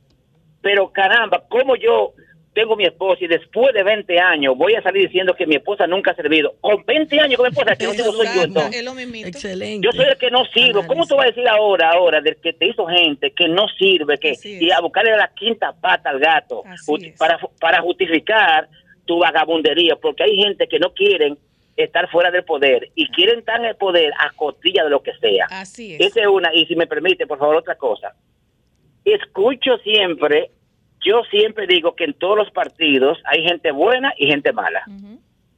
Pero caramba, como yo tengo mi esposa y después de 20 años voy a salir diciendo que mi esposa nunca ha servido? Con 20 años con mi esposa, que no tengo soy yo entonces. Es lo mismito. Excelente. Yo soy el que no sirvo. ¿Cómo tú vas a decir ahora, ahora, del que te hizo gente que no sirve, que y a buscarle la quinta pata al gato para, para justificar tu vagabundería? Porque hay gente que no quieren estar fuera del poder y quieren estar en el poder a costilla de lo que sea. Así es. Esa es una. Y si me permite, por favor, otra cosa. Escucho siempre, yo siempre digo que en todos los partidos hay gente buena y gente mala.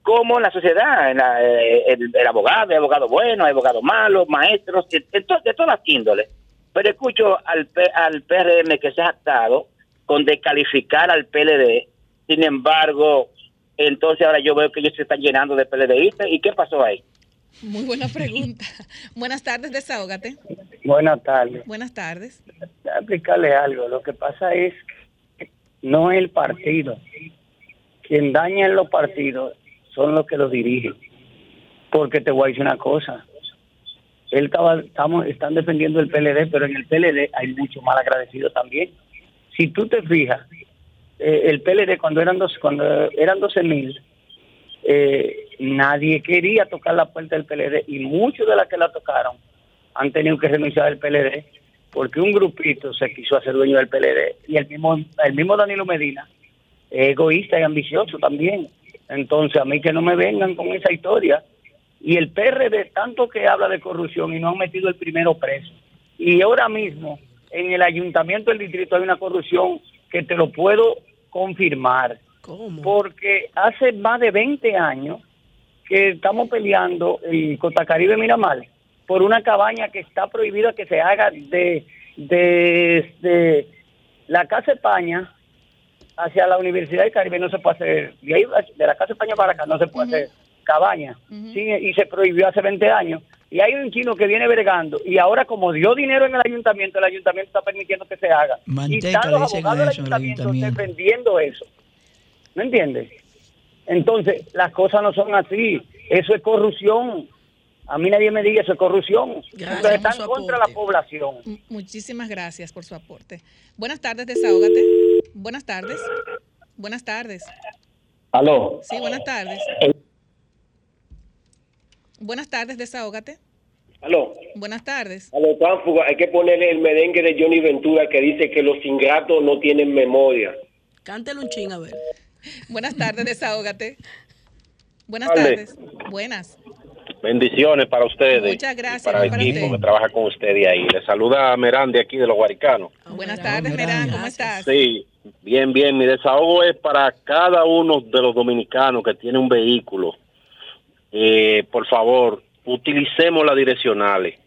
Como en la sociedad, en la- eh, el, el abogado, hay abogado bueno, hay abogado malo, maestros, de, de to- de todas las índoles. Pero escucho al, P- al PRM que se ha actado con descalificar al PLD. Sin embargo, entonces ahora yo veo que ellos se están llenando de PLDistas. ¿Y qué pasó ahí? Muy buena pregunta. Buenas tardes, desahógate. Buenas tardes. Buenas tardes. Voy a explicarle algo. Lo que pasa es que no el partido. Quien daña en los partidos son los que los dirigen. Porque te voy a decir una cosa. Él estaba, estamos, están defendiendo el PLD, pero en el PLD hay mucho mal agradecido también. Si tú te fijas, eh, el PLD cuando eran dos, cuando eran 12 mil, eh, nadie quería tocar la puerta del PLD y muchos de las que la tocaron han tenido que renunciar al PLD porque un grupito se quiso hacer dueño del PLD y el mismo el mismo Danilo Medina es egoísta y ambicioso también. Entonces a mí que no me vengan con esa historia. Y el PRD tanto que habla de corrupción y no han metido el primero preso. Y ahora mismo en el ayuntamiento del distrito hay una corrupción que te lo puedo confirmar. Porque hace más de 20 años que estamos peleando en Costa Caribe Miramar por una cabaña que está prohibida que se haga de, de, de la Casa España hacia la Universidad del Caribe no se puede hacer, de, ahí, de la Casa España para acá no se puede hacer cabaña, Sí, y se prohibió hace 20 años. Y hay un chino que viene vergando y ahora como dio dinero en el ayuntamiento, el ayuntamiento está permitiendo que se haga. y están los abogados del ayuntamiento ayuntamiento. defendiendo eso. ¿Me entiendes? Entonces, las cosas no son así. Eso es corrupción. A mí nadie me diga eso es corrupción. Gracias Ustedes están contra la población. M- Muchísimas gracias por su aporte. Buenas tardes, desahógate. Buenas tardes. Buenas tardes. Aló. Sí, buenas tardes. Buenas tardes, desahógate. Aló. Buenas tardes. A los hay que ponerle el merengue de Johnny Ventura que dice que los ingratos no tienen memoria. Cántelo un ching, a ver. Buenas tardes, desahógate. Buenas Tarde. tardes. Buenas. Bendiciones para ustedes. Muchas gracias, y Para el equipo usted. que trabaja con usted de ahí. Le saluda a Merán de aquí de los Guaricanos. Buenas tardes, Merán. ¿Cómo estás? Sí, bien, bien. Mi desahogo es para cada uno de los dominicanos que tiene un vehículo. Eh, por favor, utilicemos las direccionales.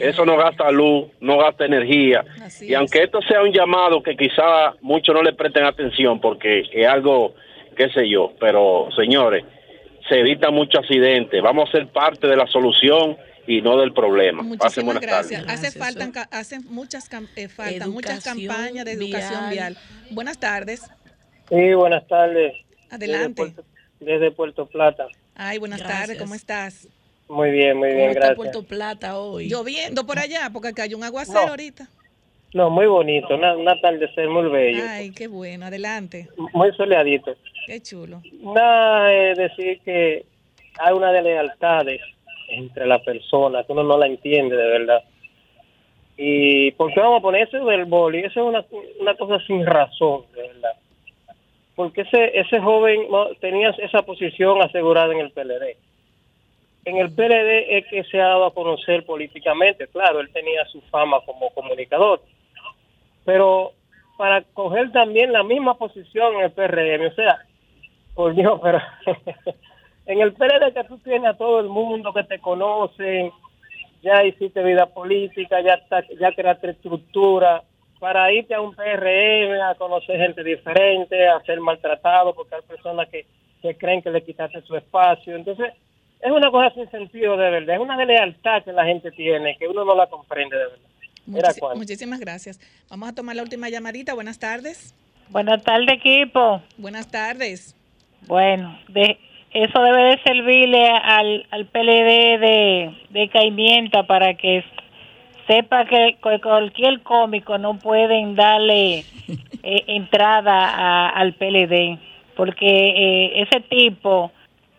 Eso no gasta luz, no gasta energía. y aunque esto sea un llamado que quizá muchos no le presten atención porque es algo, qué sé yo, pero señores, se evita mucho accidente. Vamos a ser parte de la solución y no del problema. Pasen Muchísimas buenas gracias. tardes. Hace falta, hacen muchas, eh, faltan muchas campañas de educación vial. vial. Buenas tardes. Sí, buenas tardes. Adelante. Desde Puerto, desde Puerto Plata. Ay, buenas tardes. ¿Cómo estás? Muy bien, muy bien, ¿Cómo está gracias. Puerto Plata hoy? Lloviendo por allá porque cayó un aguacero No. ahorita. No, muy bonito, una, un atardecer muy bello, Ay, qué bueno. Adelante. muy soleadito. Qué chulo. Nada, es decir que hay una de lealtades entre las personas que uno no la entiende de verdad. ¿Y por qué vamos a poner eso del boli? Eso es una, una cosa sin razón, de verdad. Porque ese, ese joven tenía esa posición asegurada en el PLD. en el PLD es que se ha dado a conocer políticamente. Claro, él tenía su fama como comunicador, pero para coger también la misma posición en el PRM, o sea, por Dios, pero en el PRD que tú tienes a todo el mundo que te conoce, ya hiciste vida política, ya, ya creaste estructura, para irte a un PRM, a conocer gente diferente, a ser maltratado, porque hay personas que, que creen que le quitaste su espacio. Entonces, es una cosa sin sentido de verdad, es una lealtad que la gente tiene, que uno no la comprende de verdad. Muchísimas gracias. Vamos a tomar la última llamadita. Buenas tardes. Buenas tardes, equipo. Buenas tardes. Bueno, de, eso debe de servirle al, al PLD de, de caimienta para que sepa que cualquier cómico no pueden darle eh, entrada al PLD, porque eh, ese tipo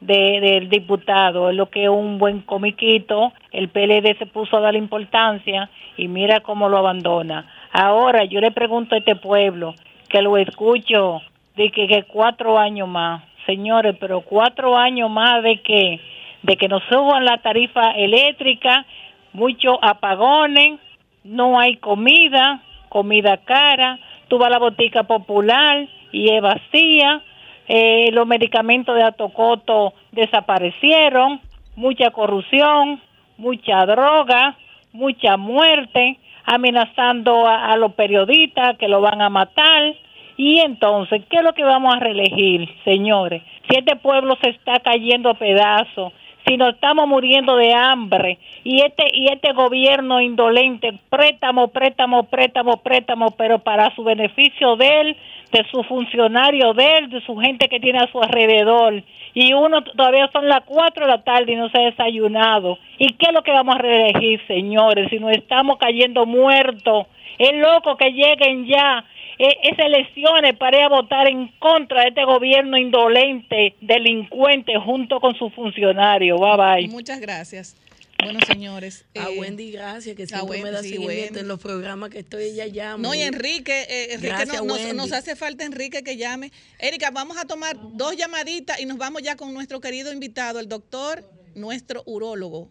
de, del diputado es lo que es un buen comiquito, el PLD se puso a dar importancia y mira cómo lo abandona. Ahora yo le pregunto a este pueblo, que lo escucho, de que, que cuatro años más, señores, pero cuatro años más de que, de que nos suban la tarifa eléctrica, muchos apagones, no hay comida, comida cara, tú vas a la botica popular y es vacía, eh, los medicamentos de atocoto desaparecieron, mucha corrupción, mucha droga, mucha muerte, amenazando a, los periodistas que lo van a matar, y entonces, ¿qué es lo que vamos a reelegir, señores? Si este pueblo se está cayendo pedazos, si nos estamos muriendo de hambre y este y este gobierno indolente, préstamo, préstamo, préstamo, préstamo, pero para su beneficio de él, de su funcionario de su gente que tiene a su alrededor. Y uno todavía son las cuatro de la tarde y no se ha desayunado. ¿Y qué es lo que vamos a reelegir, señores? Si nos estamos cayendo muertos, es loco que lleguen ya eh, esas elecciones para ir a votar en contra de este gobierno indolente, delincuente, junto con sus funcionarios. Bye bye. Muchas gracias. Bueno, señores. a eh, Wendy, gracias, que siempre me da seguimiento en los programas que estoy, ella llama. No, y Enrique, eh, Enrique nos, nos, hace falta Enrique que llame. Erika, vamos a tomar dos llamaditas y nos vamos ya con nuestro querido invitado, el doctor, nuestro urólogo.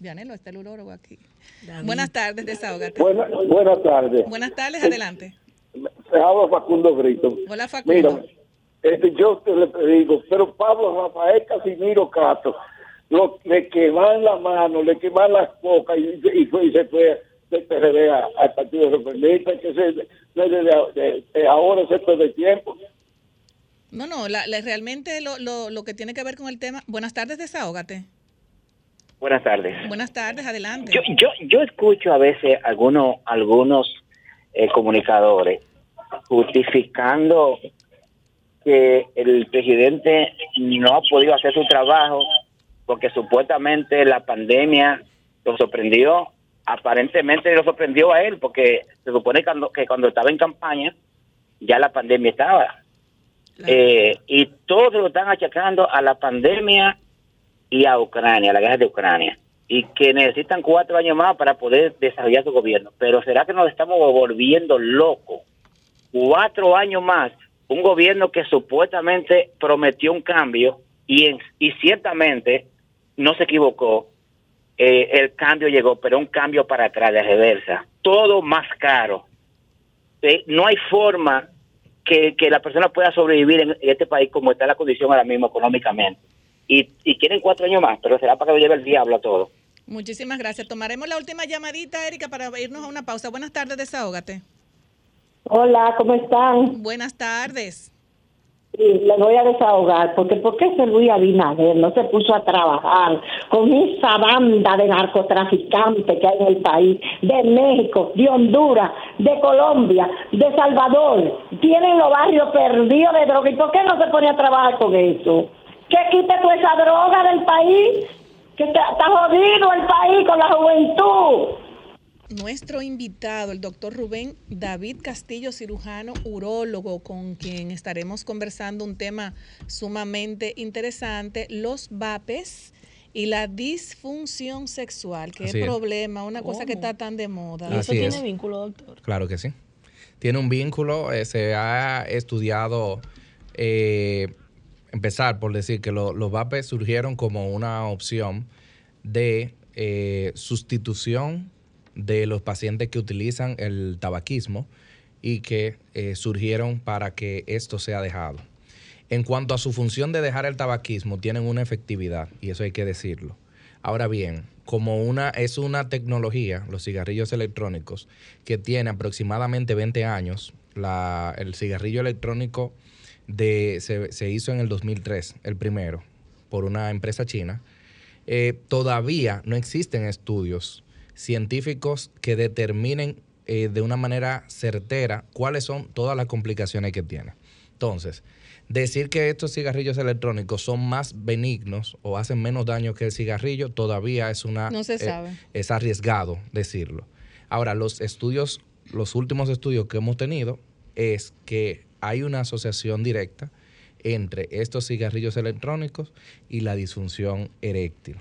Vianelo, está el urólogo aquí. Buenas tardes, desahógate. buenas tardes. Buenas tardes, adelante se habla Facundo Brito. Hola Facundo. Mira, este, yo te le digo, pero Pablo Rafael Casimiro Cato, lo, le queman la mano, le queman las bocas y, y, fue, y se fue del PRD al Partido Reformista, que se, de, de, ahora se de tiempo. No, no, la, realmente lo, lo, lo que tiene que ver con el tema. Buenas tardes, desahógate. Buenas tardes. Buenas tardes, adelante. Yo, yo, yo escucho a veces algunos, algunos eh, comunicadores justificando que el presidente no ha podido hacer su trabajo porque supuestamente la pandemia lo sorprendió, aparentemente lo sorprendió a él porque se supone que cuando, que cuando estaba en campaña ya la pandemia estaba. Eh, y todos lo están achacando a la pandemia y a Ucrania, a la guerra de Ucrania y que necesitan cuatro años más para poder desarrollar su gobierno. Pero ¿será que nos estamos volviendo locos? Cuatro años más, un gobierno que supuestamente prometió un cambio y, y ciertamente no se equivocó. Eh, el cambio llegó, pero un cambio para atrás, de reversa. Todo más caro. Eh, no hay forma que, que, la persona pueda sobrevivir en, este país como está la condición ahora mismo económicamente y, y quieren cuatro años más, pero será para que lo lleve el diablo a todo. Muchísimas gracias. Tomaremos la última llamadita, Erika, para irnos a una pausa. Buenas tardes, desahógate. Hola, ¿cómo están? Buenas tardes. Le voy a desahogar, porque ¿por qué ese Luis Abinader no se puso a trabajar con esa banda de narcotraficantes que hay en el país, de México, de Honduras, de Colombia, de Salvador? Tienen los barrios perdidos de droga, ¿y por qué no se pone a trabajar con eso? que quite toda esa droga del país, que está, jodido el país con la juventud. Nuestro invitado, el doctor Rubén David Castillo, cirujano urólogo, con quien estaremos conversando un tema sumamente interesante, los VAPES y la disfunción sexual, que es problema, una cosa que está tan de moda. ¿Y eso tiene vínculo, doctor? Claro que sí. Tiene un vínculo, eh, se ha estudiado eh, empezar por decir que los vapes surgieron como una opción de eh, sustitución de los pacientes que utilizan el tabaquismo y que eh, surgieron para que esto sea dejado. En cuanto a su función de dejar el tabaquismo, tienen una efectividad, y eso hay que decirlo. Ahora bien, como una, es una tecnología, los cigarrillos electrónicos, que tiene aproximadamente 20 años, el cigarrillo electrónico de, se, hizo en el 2003, el primero, por una empresa china, eh, todavía no existen estudios científicos que determinen eh, de una manera certera cuáles son todas las complicaciones que tiene. Entonces, decir que estos cigarrillos electrónicos son más benignos o hacen menos daño que el cigarrillo todavía es una no se eh, es arriesgado decirlo. Ahora, los estudios, los últimos estudios que hemos tenido es que hay una asociación directa entre estos cigarrillos electrónicos y la disfunción eréctil.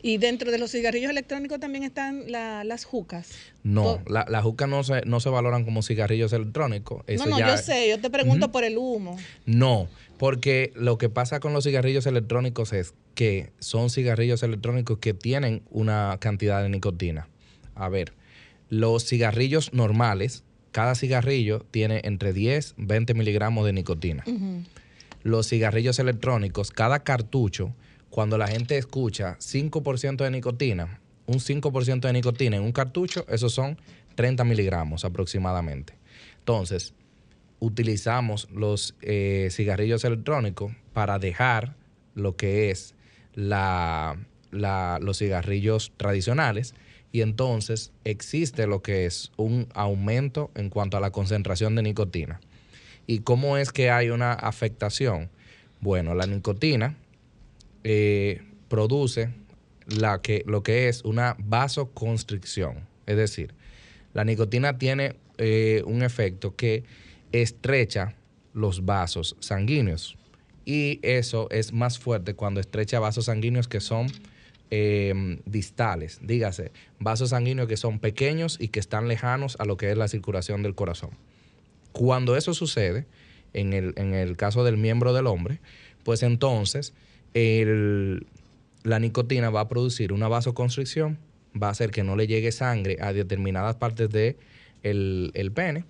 ¿Y dentro de los cigarrillos electrónicos también están las jucas? No, las jucas no se, no se valoran como cigarrillos electrónicos. no, no, yo sé, yo te pregunto por el humo. No, porque lo que pasa con los cigarrillos electrónicos es que son cigarrillos electrónicos que tienen una cantidad de nicotina. A ver, los cigarrillos normales, cada cigarrillo tiene entre 10 y 20 miligramos de nicotina. Los cigarrillos electrónicos, cada cartucho cuando la gente escucha 5% de nicotina, un 5% de nicotina en un cartucho, esos son 30 miligramos aproximadamente. Entonces, utilizamos los eh, cigarrillos electrónicos para dejar lo que es los cigarrillos tradicionales y entonces existe lo que es un aumento en cuanto a la concentración de nicotina. ¿Y cómo es que hay una afectación? Bueno, la nicotina eh, produce la que, lo que es una vasoconstricción. Es decir, la nicotina tiene eh, un efecto que estrecha los vasos sanguíneos. Y eso es más fuerte cuando estrecha vasos sanguíneos que son em, distales. Dígase, vasos sanguíneos que son pequeños y que están lejanos a lo que es la circulación del corazón. Cuando eso sucede, en el, en el caso del miembro del hombre, pues entonces la nicotina va a producir una vasoconstricción, va a hacer que no le llegue sangre a determinadas partes del de el pene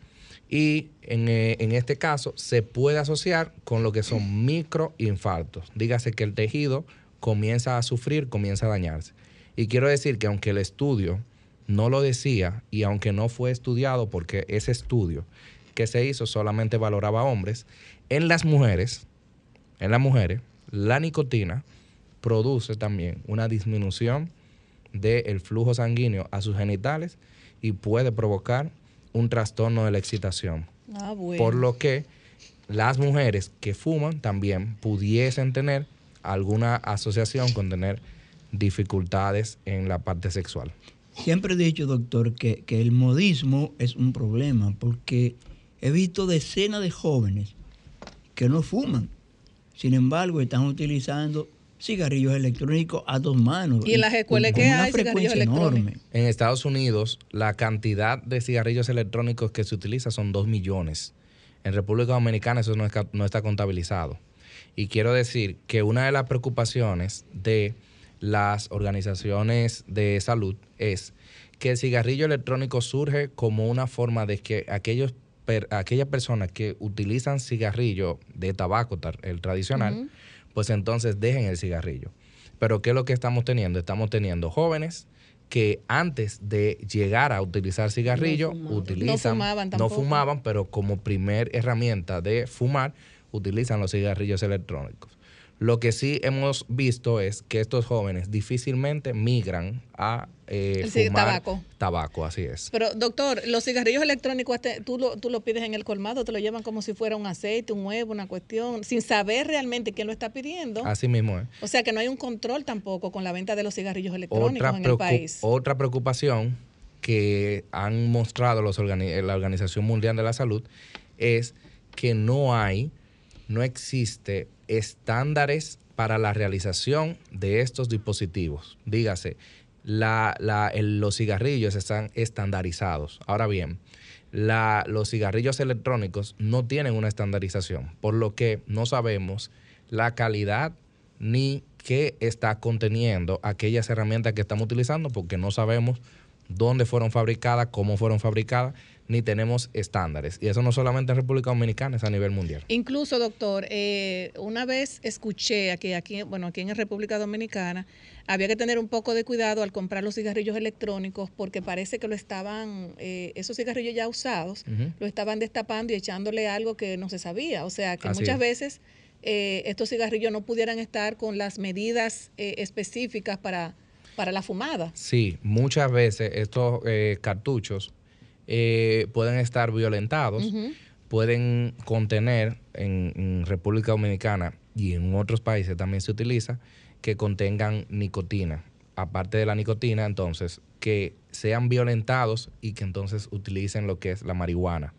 y eh, en, este caso se puede asociar con lo que son microinfartos. Dígase que el tejido comienza a sufrir, comienza a dañarse. Y quiero decir que aunque el estudio no lo decía y aunque no fue estudiado porque ese estudio que se hizo solamente valoraba a hombres, en las mujeres, en las mujeres la nicotina produce también una disminución del flujo sanguíneo a sus genitales y puede provocar un trastorno de la excitación. Ah, Por lo que las mujeres que fuman también pudiesen tener alguna asociación con tener dificultades en la parte sexual. Siempre he dicho, doctor, que, que el modismo es un problema porque he visto decenas de jóvenes que no fuman sin embargo, están utilizando cigarrillos electrónicos a dos manos. ¿Y en las escuelas que hay cigarrillos electrónicos? En Estados Unidos, la cantidad de cigarrillos electrónicos que se utiliza son dos millones. En República Dominicana eso no, no está contabilizado. Y quiero decir que una de las preocupaciones de las organizaciones de salud es que el cigarrillo electrónico surge como una forma de que aquellos aquellas personas que utilizan cigarrillo de tabaco, el tradicional, pues entonces dejen el cigarrillo. Pero ¿qué es lo que estamos teniendo? Estamos teniendo jóvenes que antes de llegar a utilizar cigarrillo, utilizan, no fumaban, pero como primer herramienta de fumar, utilizan los cigarrillos electrónicos. Lo que sí hemos visto es que estos jóvenes difícilmente migran a eh, fumar tabaco. Tabaco, así es. Pero, doctor, los cigarrillos electrónicos, este, tú lo, tú lo pides en el colmado, te lo llevan como si fuera un aceite, un huevo, una cuestión, sin saber realmente quién lo está pidiendo. Así mismo es. O sea que no hay un control tampoco con la venta de los cigarrillos electrónicos en el país. Otra preocupación que han mostrado los la Organización Mundial de la Salud es que no hay, no existe estándares para la realización de estos dispositivos. Dígase, los cigarrillos están estandarizados. Ahora bien, los cigarrillos electrónicos no tienen una estandarización, por lo que no sabemos la calidad ni qué está conteniendo aquellas herramientas que estamos utilizando porque no sabemos dónde fueron fabricadas, cómo fueron fabricadas, ni tenemos estándares. Y eso no solamente en República Dominicana, es a nivel mundial. Incluso, doctor, eh, una vez escuché aquí, aquí, bueno, aquí en República Dominicana, había que tener un poco de cuidado al comprar los cigarrillos electrónicos porque parece que lo estaban, eh, esos cigarrillos ya usados, lo estaban destapando y echándole algo que no se sabía. O sea, que muchas veces eh, estos cigarrillos no pudieran estar con las medidas específicas para, para la fumada. Sí, muchas veces estos cartuchos eh, pueden estar violentados, pueden contener en, República Dominicana y en otros países también se utiliza que contengan nicotina. Aparte de la nicotina, entonces, que sean violentados y que entonces utilicen lo que es la marihuana.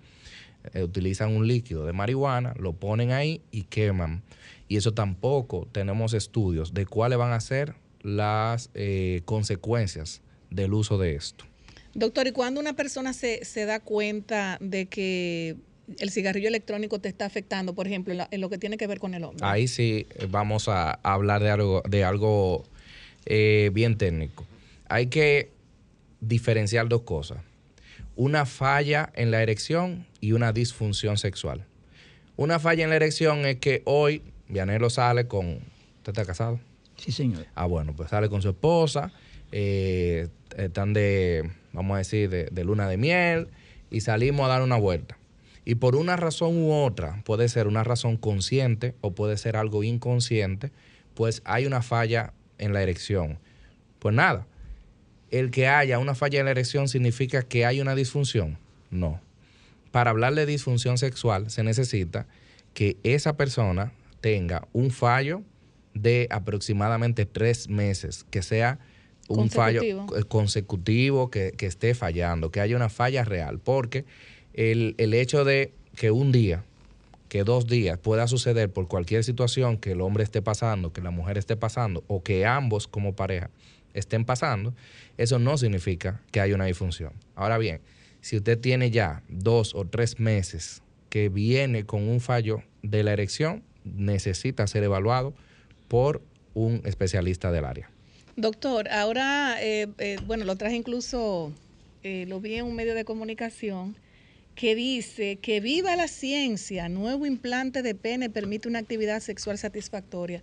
Eh, utilizan un líquido de marihuana, lo ponen ahí y queman. Y eso tampoco tenemos estudios de cuáles van a ser las eh, consecuencias del uso de esto. Doctor, ¿y cuando una persona se, se da cuenta de que el cigarrillo electrónico te está afectando, por ejemplo, en, lo que tiene que ver con el hombre? Ahí sí eh, vamos a hablar de algo, de algo eh, bien técnico. Hay que diferenciar dos cosas. Una falla en la erección y una disfunción sexual. Una falla en la erección es que hoy Vianelo sale con... ¿Usted está casado? Sí, señor. Ah, bueno, pues sale con su esposa, eh, están de vamos a decir, de, luna de miel y salimos a dar una vuelta. Y por una razón u otra, puede ser una razón consciente o puede ser algo inconsciente, pues hay una falla en la erección. Pues nada, el que haya una falla en la erección significa que hay una disfunción. No. Para hablar de disfunción sexual se necesita que esa persona tenga un fallo de aproximadamente tres meses, que sea un fallo consecutivo que, esté fallando, que haya una falla real, porque el, hecho de que un día, que dos días pueda suceder por cualquier situación que el hombre esté pasando, que la mujer esté pasando, o que ambos como pareja estén pasando, eso no significa que haya una disfunción. Ahora bien, si usted tiene ya dos o tres meses que viene con un fallo de la erección, necesita ser evaluado por un especialista del área. Doctor, ahora, eh, eh, bueno, lo traje incluso, eh, lo vi en un medio de comunicación que dice que viva la ciencia, nuevo implante de pene permite una actividad sexual satisfactoria.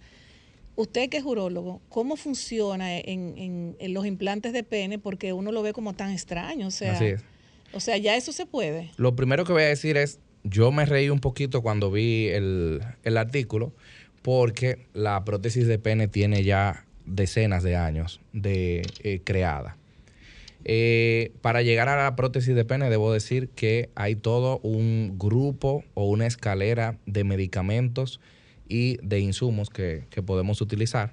Usted que es urólogo, ¿cómo funciona en, los implantes de pene? Porque uno lo ve como tan extraño, o sea, o sea, ya eso se puede. Lo primero que voy a decir es, yo me reí un poquito cuando vi el, el artículo, porque la prótesis de pene tiene ya decenas de años de eh, creada. Eh, para llegar a la prótesis de pene, debo decir que hay todo un grupo o una escalera de medicamentos y de insumos que, podemos utilizar,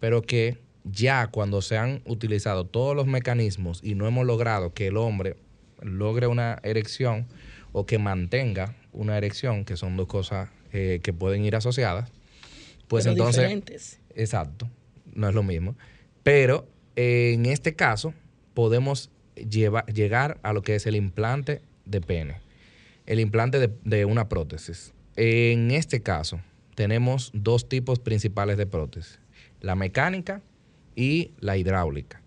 pero que ya cuando se han utilizado todos los mecanismos y no hemos logrado que el hombre logre una erección o que mantenga una erección, que son dos cosas eh, que pueden ir asociadas, pues entonces... Diferentes. Exacto no es lo mismo. Pero eh, en este caso podemos llegar a lo que es el implante de pene, el implante de, de una prótesis. En este caso tenemos dos tipos principales de prótesis, la mecánica y la hidráulica.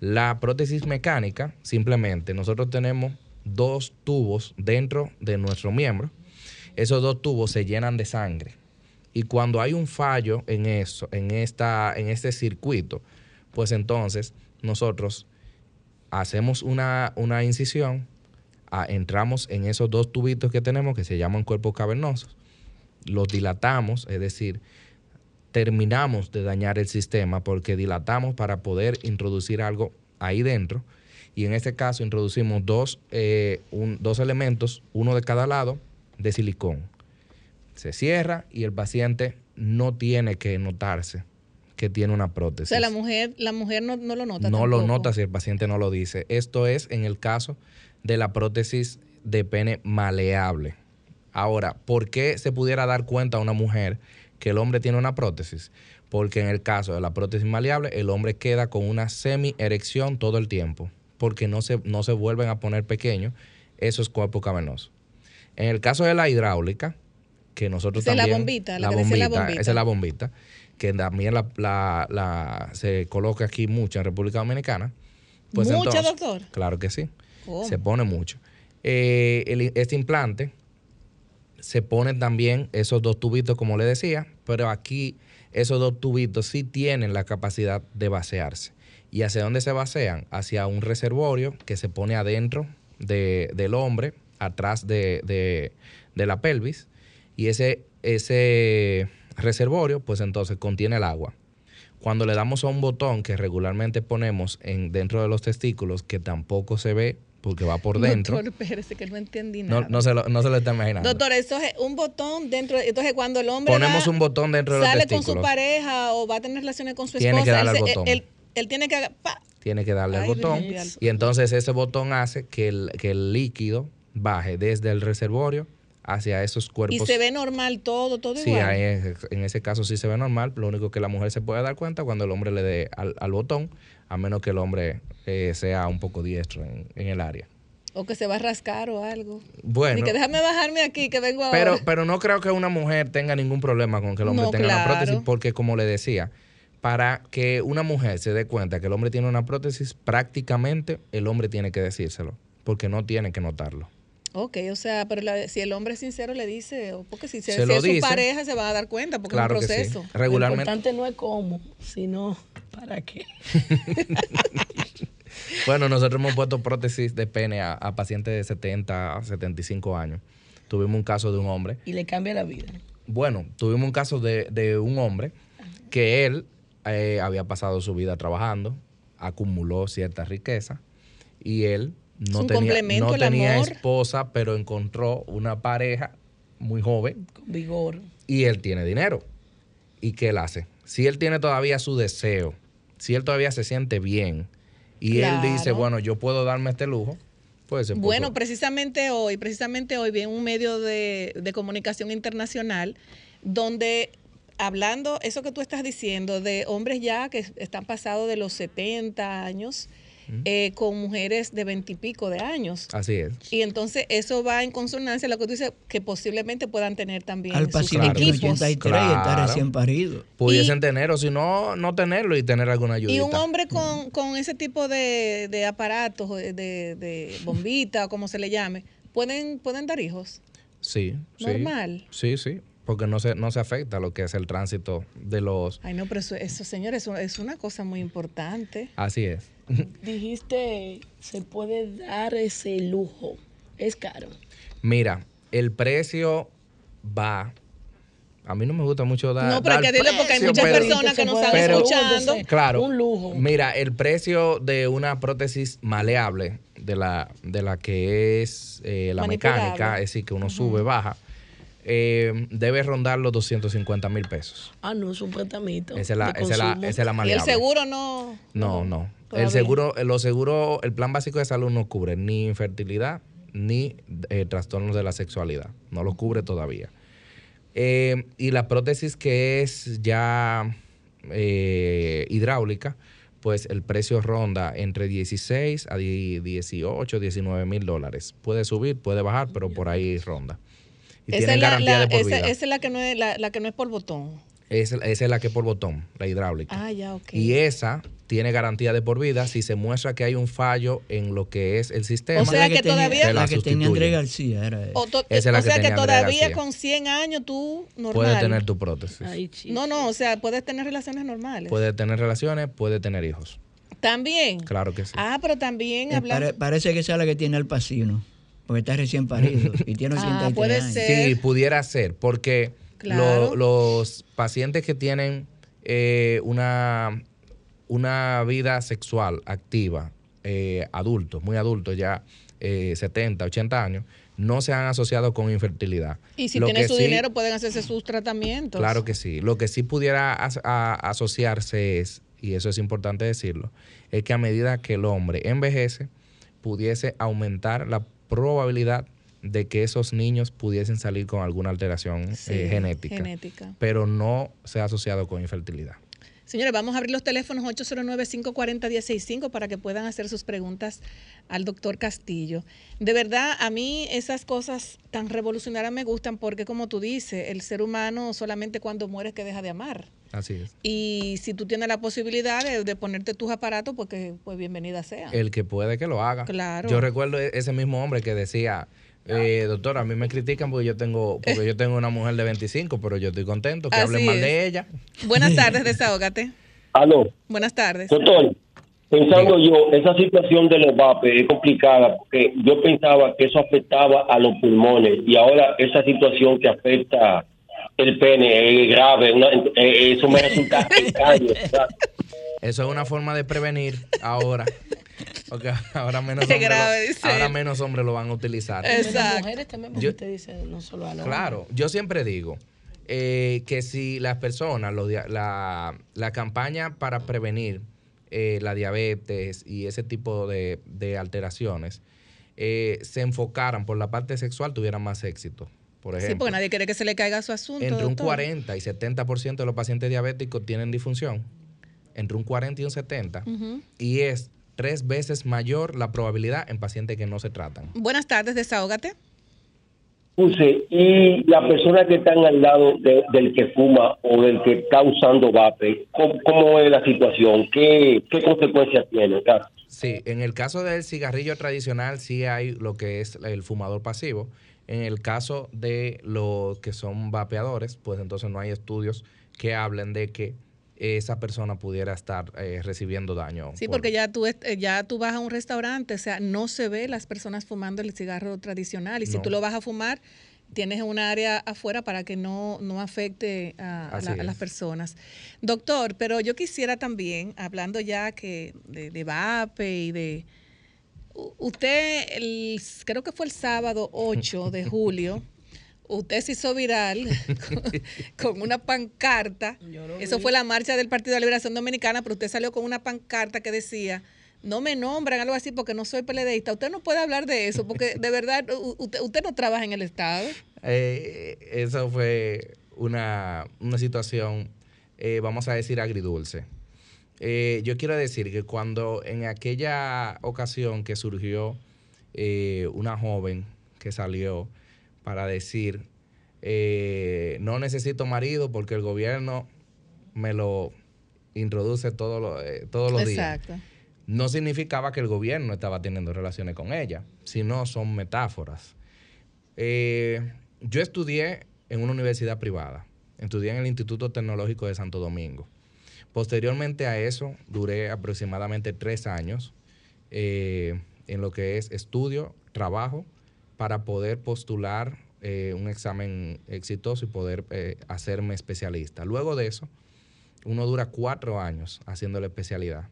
La prótesis mecánica, simplemente nosotros tenemos dos tubos dentro de nuestro miembro. Esos dos tubos se llenan de sangre. Y cuando hay un fallo en eso, en, esta, en este circuito, pues entonces nosotros hacemos una, incisión, entramos en esos dos tubitos que tenemos que se llaman cuerpos cavernosos, los dilatamos, es decir, terminamos de dañar el sistema porque dilatamos para poder introducir algo ahí dentro. Y en este caso introducimos dos, eh, dos elementos, uno de cada lado, de silicón se cierra y el paciente no tiene que notarse que tiene una prótesis. O sea, la mujer, la mujer no, lo nota. No lo nota si el paciente no lo dice. Esto es en el caso de la prótesis de pene maleable. Ahora, ¿por qué se pudiera dar cuenta a una mujer que el hombre tiene una prótesis? Porque en el caso de la prótesis maleable, el hombre queda con una semi-erección todo el tiempo, porque no se, no se vuelven a poner pequeños esos cuerpos cavernosos. En el caso de la hidráulica, que nosotros Esa es la bombita, la que decía la bombita. Esa es la bombita, que también la, la- la- se coloca aquí mucho en República Dominicana. Pues ¿Mucha, entonces- doctor? Claro que sí. Se pone mucho. Eh, el- este implante se ponen también esos dos tubitos, como le decía, pero aquí esos dos tubitos sí tienen la capacidad de vaciarse. ¿Y hacia dónde se vacean? Hacia un reservorio que se pone adentro de- del hombre, atrás de, de- de la pelvis, y ese, ese reservorio, pues entonces contiene el agua. Cuando le damos a un botón que regularmente ponemos en, dentro de los testículos, que tampoco se ve porque va por dentro, Doctor, espérese que no entendí no, nada. no se lo, no se lo está imaginando. Doctor, eso es un botón dentro. de- Entonces, cuando el hombre Ponemos va- un botón dentro de los sale con su testículos. pareja o va a tener relaciones con su Tiene esposa, que darle él, al botón. él- él tiene que pa, Tiene que darle Ay, botón Virgen del- y entonces ese botón hace que el, que el líquido baje desde el reservorio hacia esos y cuerpos. se ve normal todo, todo Sí, igual. ahí es- en ese caso sí se ve normal. Lo único que la mujer se puede dar cuenta cuando el hombre le dé al, al botón, a menos que el hombre eh, sea un poco diestro en, en el área. O que se va a rascar o algo. Bueno, Ni que déjame bajarme aquí, que vengo pero, ahora. pero no creo que una mujer tenga ningún problema con que el hombre No, tenga una prótesis, porque como le decía, para que una mujer se dé cuenta que el hombre tiene una prótesis, prácticamente el hombre tiene que decírselo, porque no tiene que notarlo. Ok, o sea, pero la- si el hombre es sincero le dice, o porque si, se, Se si lo es su dice. pareja se va a dar cuenta, porque Claro es que un sí. proceso. Regularmente- Lo importante no es cómo, sino para qué. Bueno, nosotros hemos puesto prótesis de pene a, a pacientes de 70 a 75 años. Tuvimos un caso de un hombre Y le cambia la vida. Bueno, tuvimos un caso de, de un hombre que él eh, había pasado su vida trabajando, acumuló cierta riqueza y él no tenía, no tenía amor. esposa, pero encontró una pareja muy joven Con vigor. y él tiene dinero. ¿Y qué él hace? Si él tiene todavía su deseo, si él todavía se siente bien y él dice, bueno, yo puedo darme este lujo, pues Bueno, precisamente hoy, precisamente hoy vi un medio de, de comunicación internacional donde hablando eso que tú estás diciendo de hombres ya que están pasados de los 70 años eh, con mujeres de 20 y pico de años. así es. Y entonces eso va en consonancia a lo que tú dices, que posiblemente puedan tener también Al sus equipos. 83 y Claro. recién parido. Pudiesen tener, o si no, no tenerlo y tener alguna ayuda. Y un hombre con, con ese tipo de, de aparatos, de, de, de bombita o como se le llame, ¿pueden, pueden dar hijos? Sí, sí. Normal. Sí, sí, porque no se, no se afecta lo que es el tránsito de los... Ay, no, pero eso, eso señores, eso es una cosa muy importante. Así es. Dijiste, se puede dar ese lujo. Es caro. Mira, el precio va... A mí no me gusta mucho dar... no, pero hay dar que decirlo porque hay precio, muchas pero- personas que nos están pero- escuchando. Claro. Un lujo. Mira, el precio de una prótesis maleable, de la, de la que es eh, la mecánica, es decir, que uno sube, baja, eh, debe rondar los 250 mil pesos. Ah, no, es un préstamo. Esa es la, esa es la, esa es la Y el maleable. seguro no. No, no. Todavía. El seguro, los seguros, el plan básico de salud no cubre ni infertilidad ni eh, trastornos de la sexualidad. No lo cubre todavía. Eh, y la prótesis que es ya eh, hidráulica, pues el precio ronda entre 16 a 18, 19 mil dólares. Puede subir, puede bajar, pero por ahí ronda. Y Esa tienen es, la, garantía la- de por esa- vida. esa es la que no es la, la que no es por botón. Esa, esa es la que es por botón, la hidráulica. Ah, ya, ok. Y esa tiene garantía de por vida si se muestra que hay un fallo en lo que es el sistema. O sea La que tenía- todavía- la La que tenía García era esa. O, to- Esa es la o que sea que tenía todavía con 100 años tú normal. Puede tener tu prótesis. Ay. No, no, o sea, puedes tener relaciones normales. Puede tener relaciones, puede tener hijos. También. Claro que sí. Ah, pero también Eh, hablando. pare- parece que esa es la que tiene Al Pacino, porque está recién parido y tiene Ah, 83 puede años. ser. Sí, pudiera ser, porque Claro. lo- los pacientes que tienen eh, una, una vida sexual activa, eh, adultos, muy adultos, ya eh, 70, 80 años, no se han asociado con infertilidad. Y si Lo tienen su sí- dinero pueden hacerse sus tratamientos. Claro que sí. Lo que sí pudiera as- a- asociarse es, y eso es importante decirlo, es que a medida que el hombre envejece, pudiese aumentar la probabilidad de que esos niños pudiesen salir con alguna alteración Sí, eh, genética, genética. pero no se ha asociado con infertilidad. Señores, vamos a abrir los teléfonos 809-540-165 para que puedan hacer sus preguntas al doctor Castillo. De verdad, a mí esas cosas tan revolucionarias me gustan porque, como tú dices, el ser humano solamente cuando muere es que deja de amar. Así es. Y si tú tienes la posibilidad de, de ponerte tus aparatos, pues que pues bienvenida sea. El que puede que lo haga. Claro. Yo recuerdo e- ese mismo hombre que decía, eh, doctor, a mí me critican porque yo tengo porque yo tengo una mujer de 25, pero yo estoy contento que Así hablen mal es. de ella. Buenas tardes, desahógate. Aló, Buenas tardes. doctor. Pensando yo, esa situación de los vapes es complicada porque yo pensaba que eso afectaba a los pulmones y ahora esa situación que afecta el pene es grave, una- eh, eso me resulta. Eso es una forma de prevenir ahora. Porque ahora menos hombres grave, lo, ahora menos hombres lo van a utilizar. Las mujeres también, Yo- usted dice no solo a los Claro, yo siempre digo eh, que si las personas, los dia- la, la campaña para prevenir eh, la diabetes y ese tipo de, de alteraciones eh, se enfocaran por la parte sexual, tuvieran más éxito. Por Sí, ejemplo, porque nadie quiere que se le caiga su asunto. entre un doctor. 40 y 70% de los pacientes diabéticos tienen disfunción, entre un 40 y un 70, Ujú. y es tres veces mayor la probabilidad en pacientes que no se tratan. Buenas tardes, desahógate. Puse, y las personas que están al lado de- del que fuma o del que está usando vape, ¿cómo, cómo es la situación? ¿Qué, qué consecuencias tiene? Claro. Sí, en el caso del cigarrillo tradicional sí hay lo que es el fumador pasivo. En el caso de los que son vapeadores, pues entonces no hay estudios que hablen de que esa persona pudiera estar eh, recibiendo daño. Sí, por- porque ya tú, eh, ya tú vas a un restaurante, o sea, no se ve las personas fumando el cigarro tradicional. Y si No. tú lo vas a fumar, tienes un área afuera para que no, no afecte a, a Así la- a las personas. Doctor, pero yo quisiera también, hablando ya que de, de vape y de... Usted, el- creo que fue el sábado 8 de julio, usted se hizo viral con, con una pancarta. Eso fue la marcha del Partido de Liberación Dominicana, pero usted salió con una pancarta que decía, no me nombran, algo así, porque no soy peledeísta. Usted no puede hablar de eso, porque de verdad usted, usted no trabaja en el Estado. Eh, eso fue una, una situación, eh, vamos a decir, agridulce. Eh, yo quiero decir que cuando en aquella ocasión que surgió eh, una joven que salió para decir, eh, no necesito marido porque el gobierno me lo introduce todos los, eh, todos los días no significaba que el gobierno estaba teniendo relaciones con ella, sino son metáforas. Yo estudié en una universidad privada, estudié en el Instituto Tecnológico de Santo Domingo. Posteriormente a eso, duré aproximadamente tres años eh, en lo que es estudio, trabajo, para poder postular eh, un examen exitoso y poder eh, hacerme especialista. Luego de eso, uno dura cuatro años haciendo la especialidad.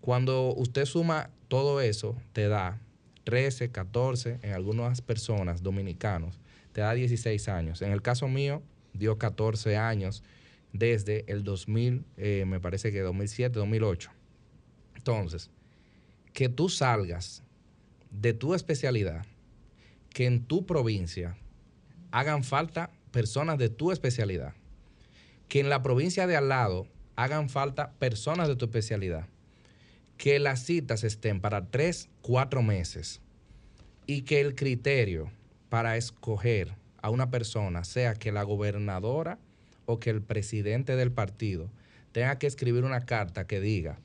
Cuando usted suma todo eso, te da 13, 14, en algunas personas dominicanos, te da 16 años. En el caso mío, dio 14 años desde el 2000, eh, me parece que 2007, 2008. Entonces, que tú salgas de tu especialidad, que en tu provincia hagan falta personas de tu especialidad, que en la provincia de al lado hagan falta personas de tu especialidad, que las citas estén para tres, cuatro meses y que el criterio para escoger a una persona sea que la gobernadora o que el presidente del partido tenga que escribir una carta que diga,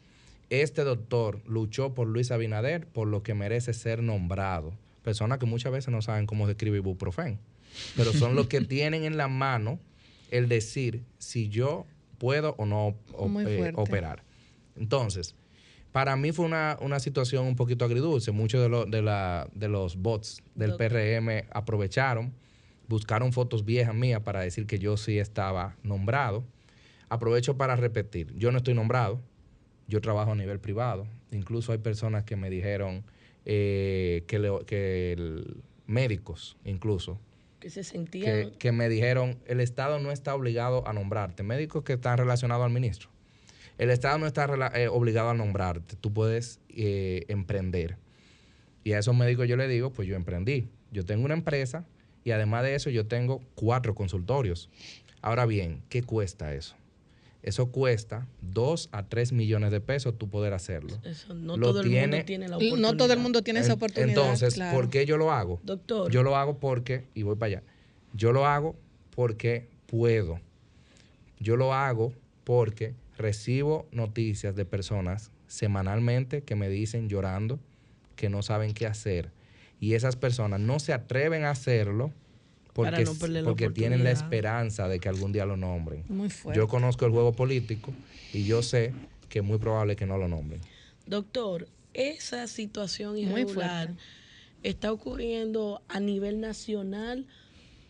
este doctor luchó por Luis Abinader por lo que merece ser nombrado. Personas que muchas veces no saben cómo se escribe ibuprofen, pero son los que tienen en la mano el decir si yo puedo o no op- eh, operar. Entonces, para mí fue una, una situación un poquito agridulce. Muchos de, lo- de, la- de los bots del PRM aprovecharon, buscaron fotos viejas mías para decir que yo sí estaba nombrado. Aprovecho para repetir, yo no estoy nombrado, yo trabajo a nivel privado. Incluso hay personas que me dijeron eh, que, le- que el- médicos incluso que se sentían que, que me dijeron, el Estado no está obligado a nombrarte. Médicos que están relacionados al ministro. El Estado no está eh, obligado a nombrarte. Tú puedes eh, emprender. Y a esos médicos yo le digo, pues yo emprendí. Yo tengo una empresa y además de eso yo tengo cuatro consultorios. Ahora bien, ¿qué cuesta eso? Eso cuesta 2 a 3 millones de pesos tú poder hacerlo. Eso, no, todo el mundo tiene la oportunidad. No todo el mundo tiene esa oportunidad. Entonces, claro. ¿por qué yo lo hago? Doctor. Yo lo hago porque, y voy para allá, yo lo hago porque puedo. Yo lo hago porque recibo noticias de personas semanalmente que me dicen llorando que no saben qué hacer. Y esas personas no se atreven a hacerlo porque, no la tienen la esperanza de que algún día lo nombren. Muy fuerte. Yo conozco el juego político y yo sé que es muy probable que no lo nombren. Doctor, esa situación irregular está ocurriendo a nivel nacional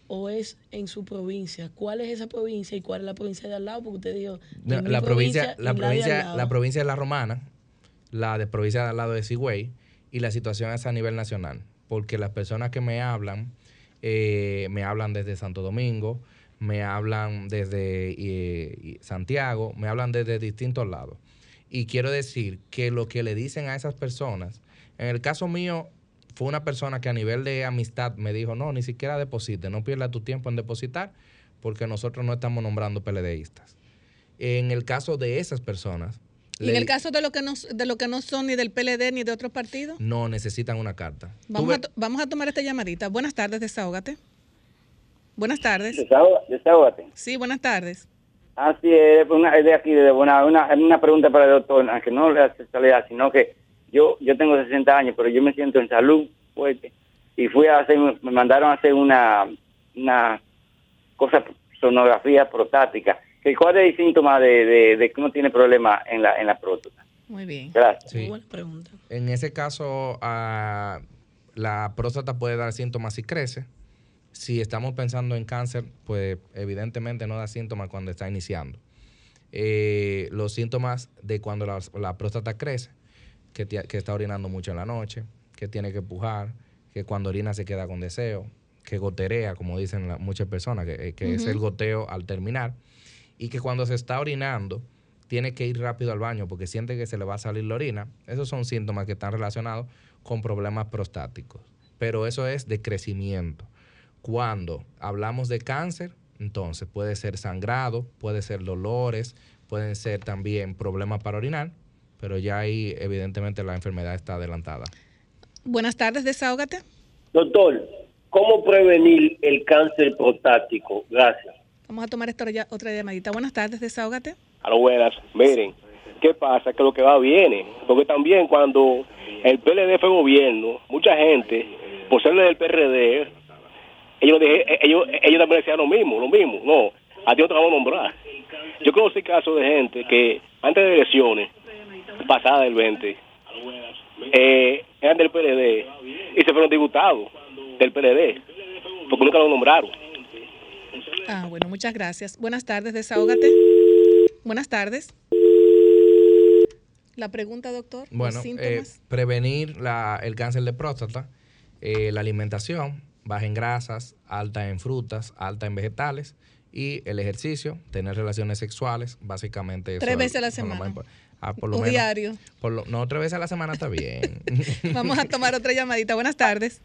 o es en su provincia. ¿Cuál es esa provincia y cuál es la provincia de al lado? Porque usted dijo La, la provincia, la, provincia, la provincia de La Romana, la de provincia de al lado de Sigüey, y la situación es a nivel nacional, porque las personas que me hablan, eh, me hablan desde Santo Domingo, me hablan desde eh, Santiago, me hablan desde distintos lados. Y quiero decir que lo que le dicen a esas personas, en el caso mío, fue una persona que a nivel de amistad me dijo, no, ni siquiera deposite, no pierda tu tiempo en depositar, porque nosotros no estamos nombrando PLDistas. En el caso de esas personas, Y en el caso de lo que no, de lo que no son ni del PLD ni de otros partidos, no necesitan una carta. vamos, Tuve- a, vamos a tomar esta llamadita. Buenas tardes, desahógate. Buenas tardes. Desahógate. Sí, buenas tardes. Así es, una, es de aquí, de una, una, una pregunta para el doctor, aunque no le hace salida, sino que yo yo tengo 60 años, pero yo me siento en salud fuerte. Y fui a hacer, me mandaron a hacer una, una cosa, sonografía prostática. Que ¿Cuál es el síntoma de, de, de que uno tiene problemas en la, en la próstata? Muy bien. Gracias. Sí. pregunta. En ese caso, ah, la próstata puede dar síntomas si crece. Si estamos pensando en cáncer, pues evidentemente no da síntomas cuando está iniciando. Eh, los síntomas de cuando la, la próstata crece, que, que está orinando mucho en la noche, que tiene que pujar, que cuando orina se queda con deseo, que goterea, como dicen la- muchas personas, que, eh, que es el goteo al terminar, y que cuando se está orinando tiene que ir rápido al baño porque siente que se le va a salir la orina. Esos son síntomas que están relacionados con problemas prostáticos. Pero eso es de crecimiento. Cuando hablamos de cáncer, entonces puede ser sangrado, puede ser dolores, pueden ser también problemas para orinar, pero ya ahí evidentemente la enfermedad está adelantada. Buenas tardes, desahógate. Doctor, ¿cómo prevenir el cáncer prostático? Gracias. Vamos a tomar esta otra llamadita. Buenas tardes, desahógate. A lo buenas, miren, ¿qué pasa? Que lo que va viene, porque también cuando el PLD fue gobierno, mucha gente, por ser del PRD, ellos, dije- ellos, ellos también decían lo mismo, lo mismo, no, a ti no te vamos a nombrar. Yo conocí casos de gente que antes de elecciones, pasadas del 20, eh, eran del PLD y se fueron diputados del PLD, porque nunca lo nombraron. Ah, bueno, muchas gracias. Buenas tardes, desahógate. Buenas tardes. La pregunta, doctor. Bueno, eh, síntomas. prevenir la- el cáncer de próstata, eh, la alimentación, baja en grasas, alta en frutas, alta en vegetales y el ejercicio, tener relaciones sexuales, básicamente. eso Tres es veces a la semana. ah, por lo O menos- diario. por lo- no, tres veces a la semana está bien. Vamos a tomar otra llamadita. Buenas tardes.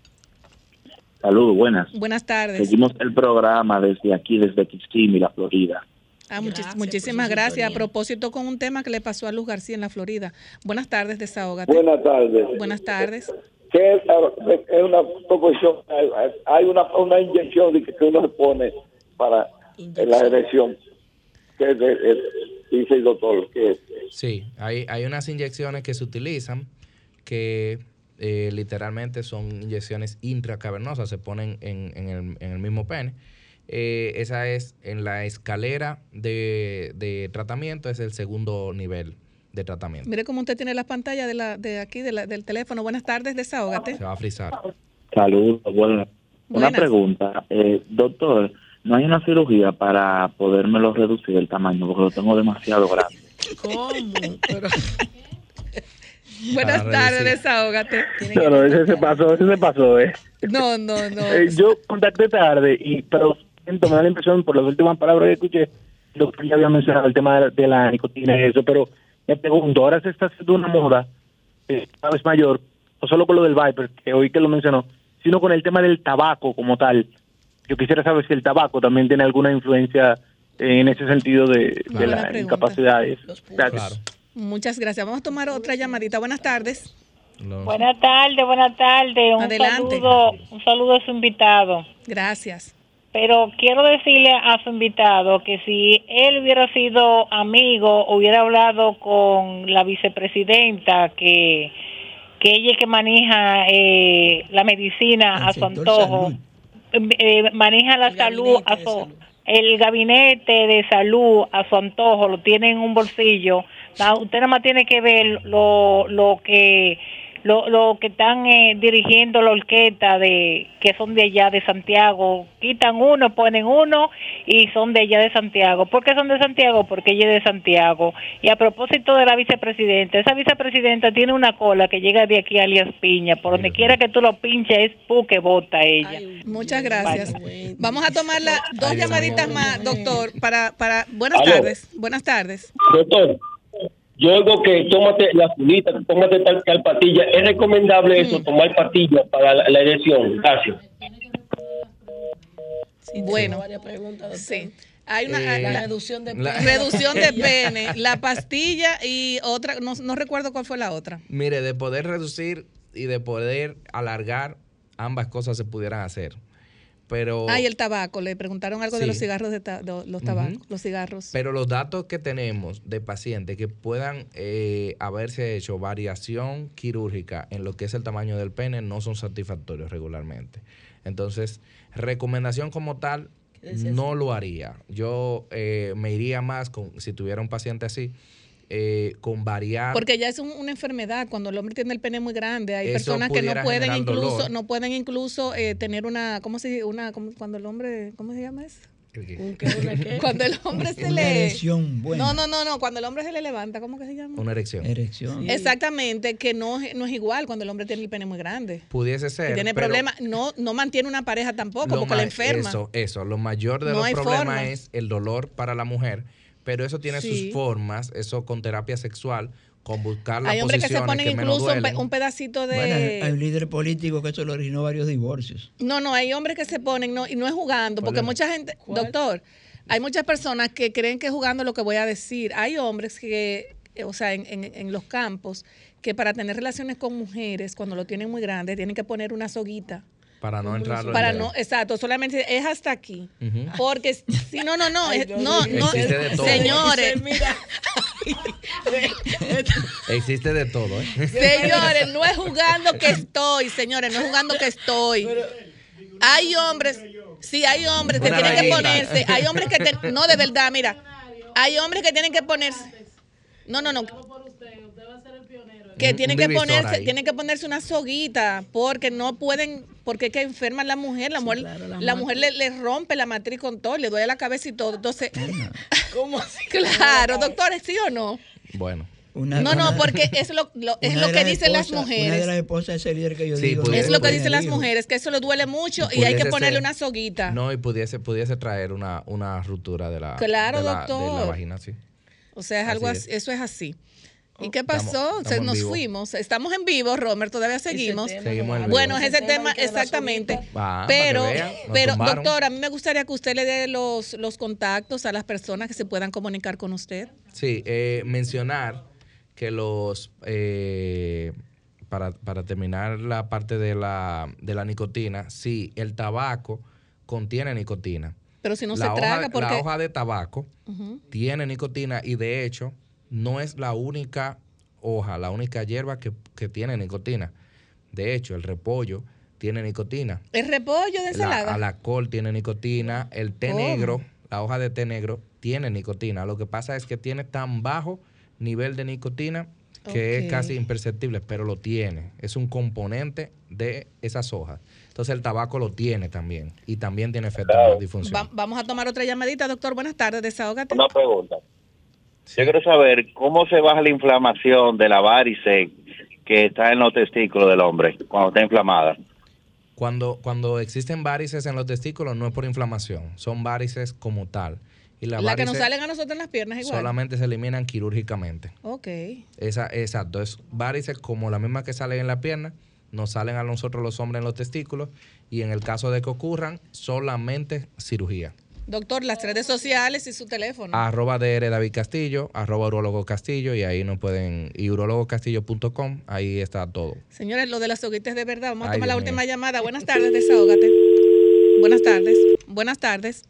Saludos, buenas. Buenas tardes. Seguimos el programa desde aquí, desde Kissimmee, la Florida. Ah, muchísimas gracias. A propósito, con un tema que le pasó a Luz García en la Florida. Buenas tardes, desahógate. Buenas tardes. Buenas tardes. que es, es una proporción, hay- hay una, una inyección de que uno se pone para la erección, que es de- es- dice el doctor, que es, Sí, hay, hay unas inyecciones que se utilizan que eh, literalmente son inyecciones intracavernosas, se ponen en, en el, en el mismo pene. Eh, esa es en la escalera de, de tratamiento, es el segundo nivel de tratamiento. Mire cómo usted tiene la pantalla de, la, de aquí de la- del teléfono. Buenas tardes, desahógate. Se va a frizar. Saludos, buenas. Una pregunta, eh, doctor, ¿no hay una cirugía para podérmelo reducir el tamaño? Porque lo tengo demasiado grande. ¿Cómo? Pero- Buenas tardes, desahógate. No, no, ese se pasó, ese se pasó, ¿eh? No, no, no. Eh, yo contacté tarde, y pero siento, me da la impresión, por las últimas palabras que escuché, el doctor ya había mencionado el tema de la, de la nicotina y eso, pero me pregunto, ahora se está haciendo una moda, eh, cada vez mayor, no solo con lo del Viper, que hoy que lo mencionó, sino con el tema del tabaco como tal. Yo quisiera saber si el tabaco también tiene alguna influencia en ese sentido de, de las incapacidades. Gracias. Muchas gracias. Vamos a tomar otra llamadita. Buenas tardes. Buenas tardes, buenas tardes. Un Adelante. saludo, un saludo a su invitado. Gracias. Pero quiero decirle a su invitado que si él hubiera sido amigo, hubiera hablado con la vicepresidenta, que, que ella es que maneja eh, la medicina a su antojo, eh, maneja la salud a su el gabinete de salud a su antojo, lo tiene en un bolsillo. Na- Usted nada más tiene que ver lo, lo que lo, lo que están eh, dirigiendo la orquesta de que son de allá de Santiago quitan uno ponen uno y son de allá de Santiago ¿por qué son de Santiago? porque ella es de Santiago y a propósito de la vicepresidenta esa vicepresidenta tiene una cola que llega de aquí a Alias Piña por donde quiera que tú lo pinches es pu que vota ella Muchas gracias. Vamos a tomar las dos Ay, llamaditas más, doctor, para, para... Buenas Aló. tardes. Buenas tardes. Doctor, yo oigo que tómate la azulita, tómate tal, tal pastilla. ¿Es recomendable eso, tomar pastillas para la, la erección? Gracias. bueno, varias preguntas, doctor. sí. Hay una Eh, la- la reducción de la- pene. reducción de pene, la pastilla y otra, no, no recuerdo cuál fue la otra. Mire, de poder reducir y de poder alargar, ambas cosas se pudieran hacer. Pero, Ah, y el tabaco, le preguntaron algo de los cigarros de, ta- de los tabacos, los cigarros. pero los datos que tenemos de pacientes que puedan eh, haberse hecho variación quirúrgica en lo que es el tamaño del pene no son satisfactorios regularmente. Entonces, recomendación como tal, no lo haría. Yo eh, me iría más con, si tuviera un paciente así, eh, con variar. Porque ya es un- una enfermedad cuando el hombre tiene el pene muy grande. Hay Eso personas que no pueden incluso, dolor. no pueden incluso eh, tener una, ¿cómo se dice? Una, ¿cómo- cuando el hombre, ¿cómo se llama eso? Cuando el hombre se Una le erección. No, no, no, no, cuando el hombre se le levanta, ¿cómo que se llama? Una erección. Erección. Exactamente, que no, es- no es igual cuando el hombre tiene el pene muy grande. Pudiese ser. Y tiene problemas, no, no mantiene una pareja tampoco, porque la ma- enferma. Eso, eso. Lo mayor de No los problemas forma. es el dolor para la mujer, pero eso tiene Sí. sus formas, eso con terapia sexual, con buscar las Hay hombres que se posiciones ponen que incluso un, pe- duelen. un pedacito de... Bueno, hay- un líder político que eso le originó varios divorcios. No, no, hay hombres que se ponen, no, y no es jugando, porque es? mucha gente, doctor, hay muchas personas que creen que es jugando lo que voy a decir. Hay hombres que, eh, o sea, en, en- en los campos, que para tener relaciones con mujeres, cuando lo tienen muy grande, tienen que poner una soguita. Para no entrar Para no, exacto, solamente es hasta aquí. Porque si no, no, no, Ay, Dios no, no, Existe de todo. señores, Existe de todo, ¿eh? Señores, no es jugando que estoy, señores, no es jugando que estoy. Hay hombres, sí, hay hombres que tienen que ponerse, hay hombres que, te- no, de verdad, mira, hay hombres que tienen que ponerse, no, no, no, que tienen que ponerse, ahí. tienen que ponerse una soguita, porque no pueden, porque es que enferma la mujer, la mujer, la mujer le, le rompe la matriz con todo, le duele la cabeza y todo, entonces, ¿Cómo así? claro, doctores, ¿sí o no? Bueno. Una- no, no, una- porque es lo, lo- es una lo que dicen las Una de mujeres. las esposas de ese líder que yo Sí, digo. pudiese- Es lo que dicen las mujeres, que eso le duele mucho y hay que ponerle ser- una soguita. No, y pudiese, pudiese traer una, una ruptura de la, Claro, de la, doctor. de la vagina, sí. O sea, es algo Así así, es. eso es así. ¿Y qué pasó? estamos Se- en nos vivo. fuimos. Estamos en vivo, Romer, todavía seguimos. tema Seguimos en vivo. bueno, es Ese ese tema exactamente. pero, vean, pero doctor, a mí me gustaría que usted le dé los, los contactos a las personas que se puedan comunicar con usted. Sí, eh, mencionar que los, eh, para, para terminar la parte de la, de la nicotina, sí, el tabaco contiene nicotina. Pero si no la se hoja, traga, porque... La hoja de tabaco tiene nicotina y de hecho no es la única hoja, la única hierba que, que tiene nicotina. De hecho, el repollo tiene nicotina. El repollo de La, ensalada. la col tiene nicotina, el té negro, la hoja de té negro tiene nicotina. Lo que pasa es que tiene tan bajo nivel de nicotina que es casi imperceptible, pero lo tiene. Es un componente de esas hojas. Entonces el tabaco lo tiene también y también tiene efecto la disfunción. Va- vamos a tomar otra llamadita, doctor. Buenas tardes, desahógate. Una pregunta. Yo quiero saber cómo se baja la inflamación de la varice que está en los testículos del hombre cuando está inflamada. Cuando, cuando existen varices en los testículos no es por inflamación, son varices como tal. Y las La que nos salen a nosotros en las piernas igual. solamente se eliminan quirúrgicamente. Ok. Esa, exacto, es varices como la misma que salen en la pierna, nos salen a nosotros los hombres en los testículos y en el caso de que ocurran, solamente cirugía. Doctor, las redes sociales y su teléfono. Arroba DR David Castillo, arroba urologo Castillo y ahí nos pueden, y urologocastillo.com, ahí está todo. Señores, lo de las hoguitas de verdad. Vamos a Ay, tomar la última llamada. Buenas tardes, desahógate. Buenas tardes. Buenas tardes.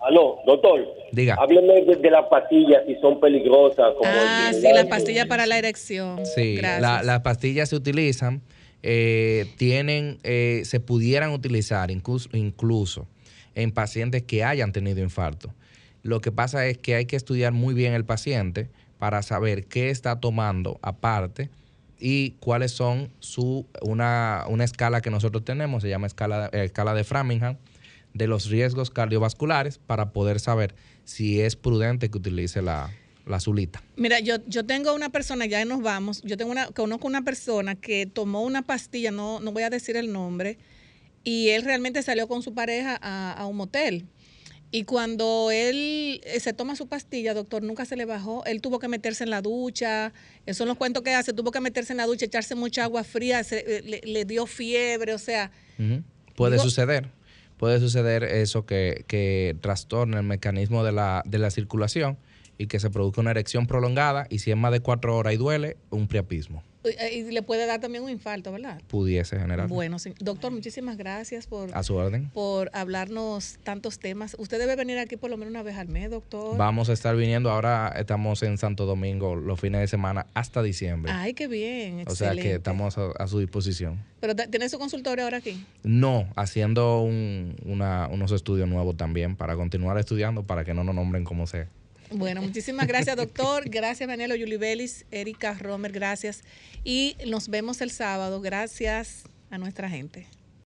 Aló, doctor. Diga. Hábleme de, de las pastillas, si son peligrosas. Como Ah, sí, la pastilla para la erección. Sí, Gracias. la- las pastillas se utilizan, eh, tienen, eh, se pudieran utilizar incluso, incluso en pacientes que hayan tenido infarto. Lo que pasa es que hay que estudiar muy bien el paciente para saber qué está tomando aparte y cuáles son su una, una escala que nosotros tenemos, se llama escala, escala de Framingham, de los riesgos cardiovasculares para poder saber si es prudente que utilice la, la azulita. Mira, yo, yo tengo una persona, ya nos vamos, yo tengo una, conozco una persona que tomó una pastilla, no, no voy a decir el nombre, y él realmente salió con su pareja a, a un motel. Y cuando él eh, se toma su pastilla, doctor, nunca se le bajó. Él tuvo que meterse en la ducha. Esos son los cuentos que hace. Tuvo que meterse en la ducha, echarse mucha agua fría, se- eh, le, le dio fiebre, o sea. Puede Digo- suceder. Puede suceder eso que, que trastorna el mecanismo de la, de la circulación y que se produzca una erección prolongada y si es más de cuatro horas y duele, un priapismo y, y le puede dar también un infarto, ¿verdad? pudiese generar. Bueno, sí. doctor, muchísimas gracias por, A su orden. por hablarnos tantos temas. Usted debe venir aquí por lo menos una vez al mes, doctor. Vamos a estar viniendo, ahora estamos en Santo Domingo los fines de semana hasta diciembre. Ay, qué bien, o sea que estamos a, a su disposición. Pero tiene su consultorio ahora aquí. No, haciendo un- una- unos estudios nuevos también para continuar estudiando para que no nos nombren como sea. Bueno, muchísimas gracias, doctor. Gracias, Manelo Yulibelis, Erika Romer, gracias. Y nos vemos el sábado. Gracias a nuestra gente.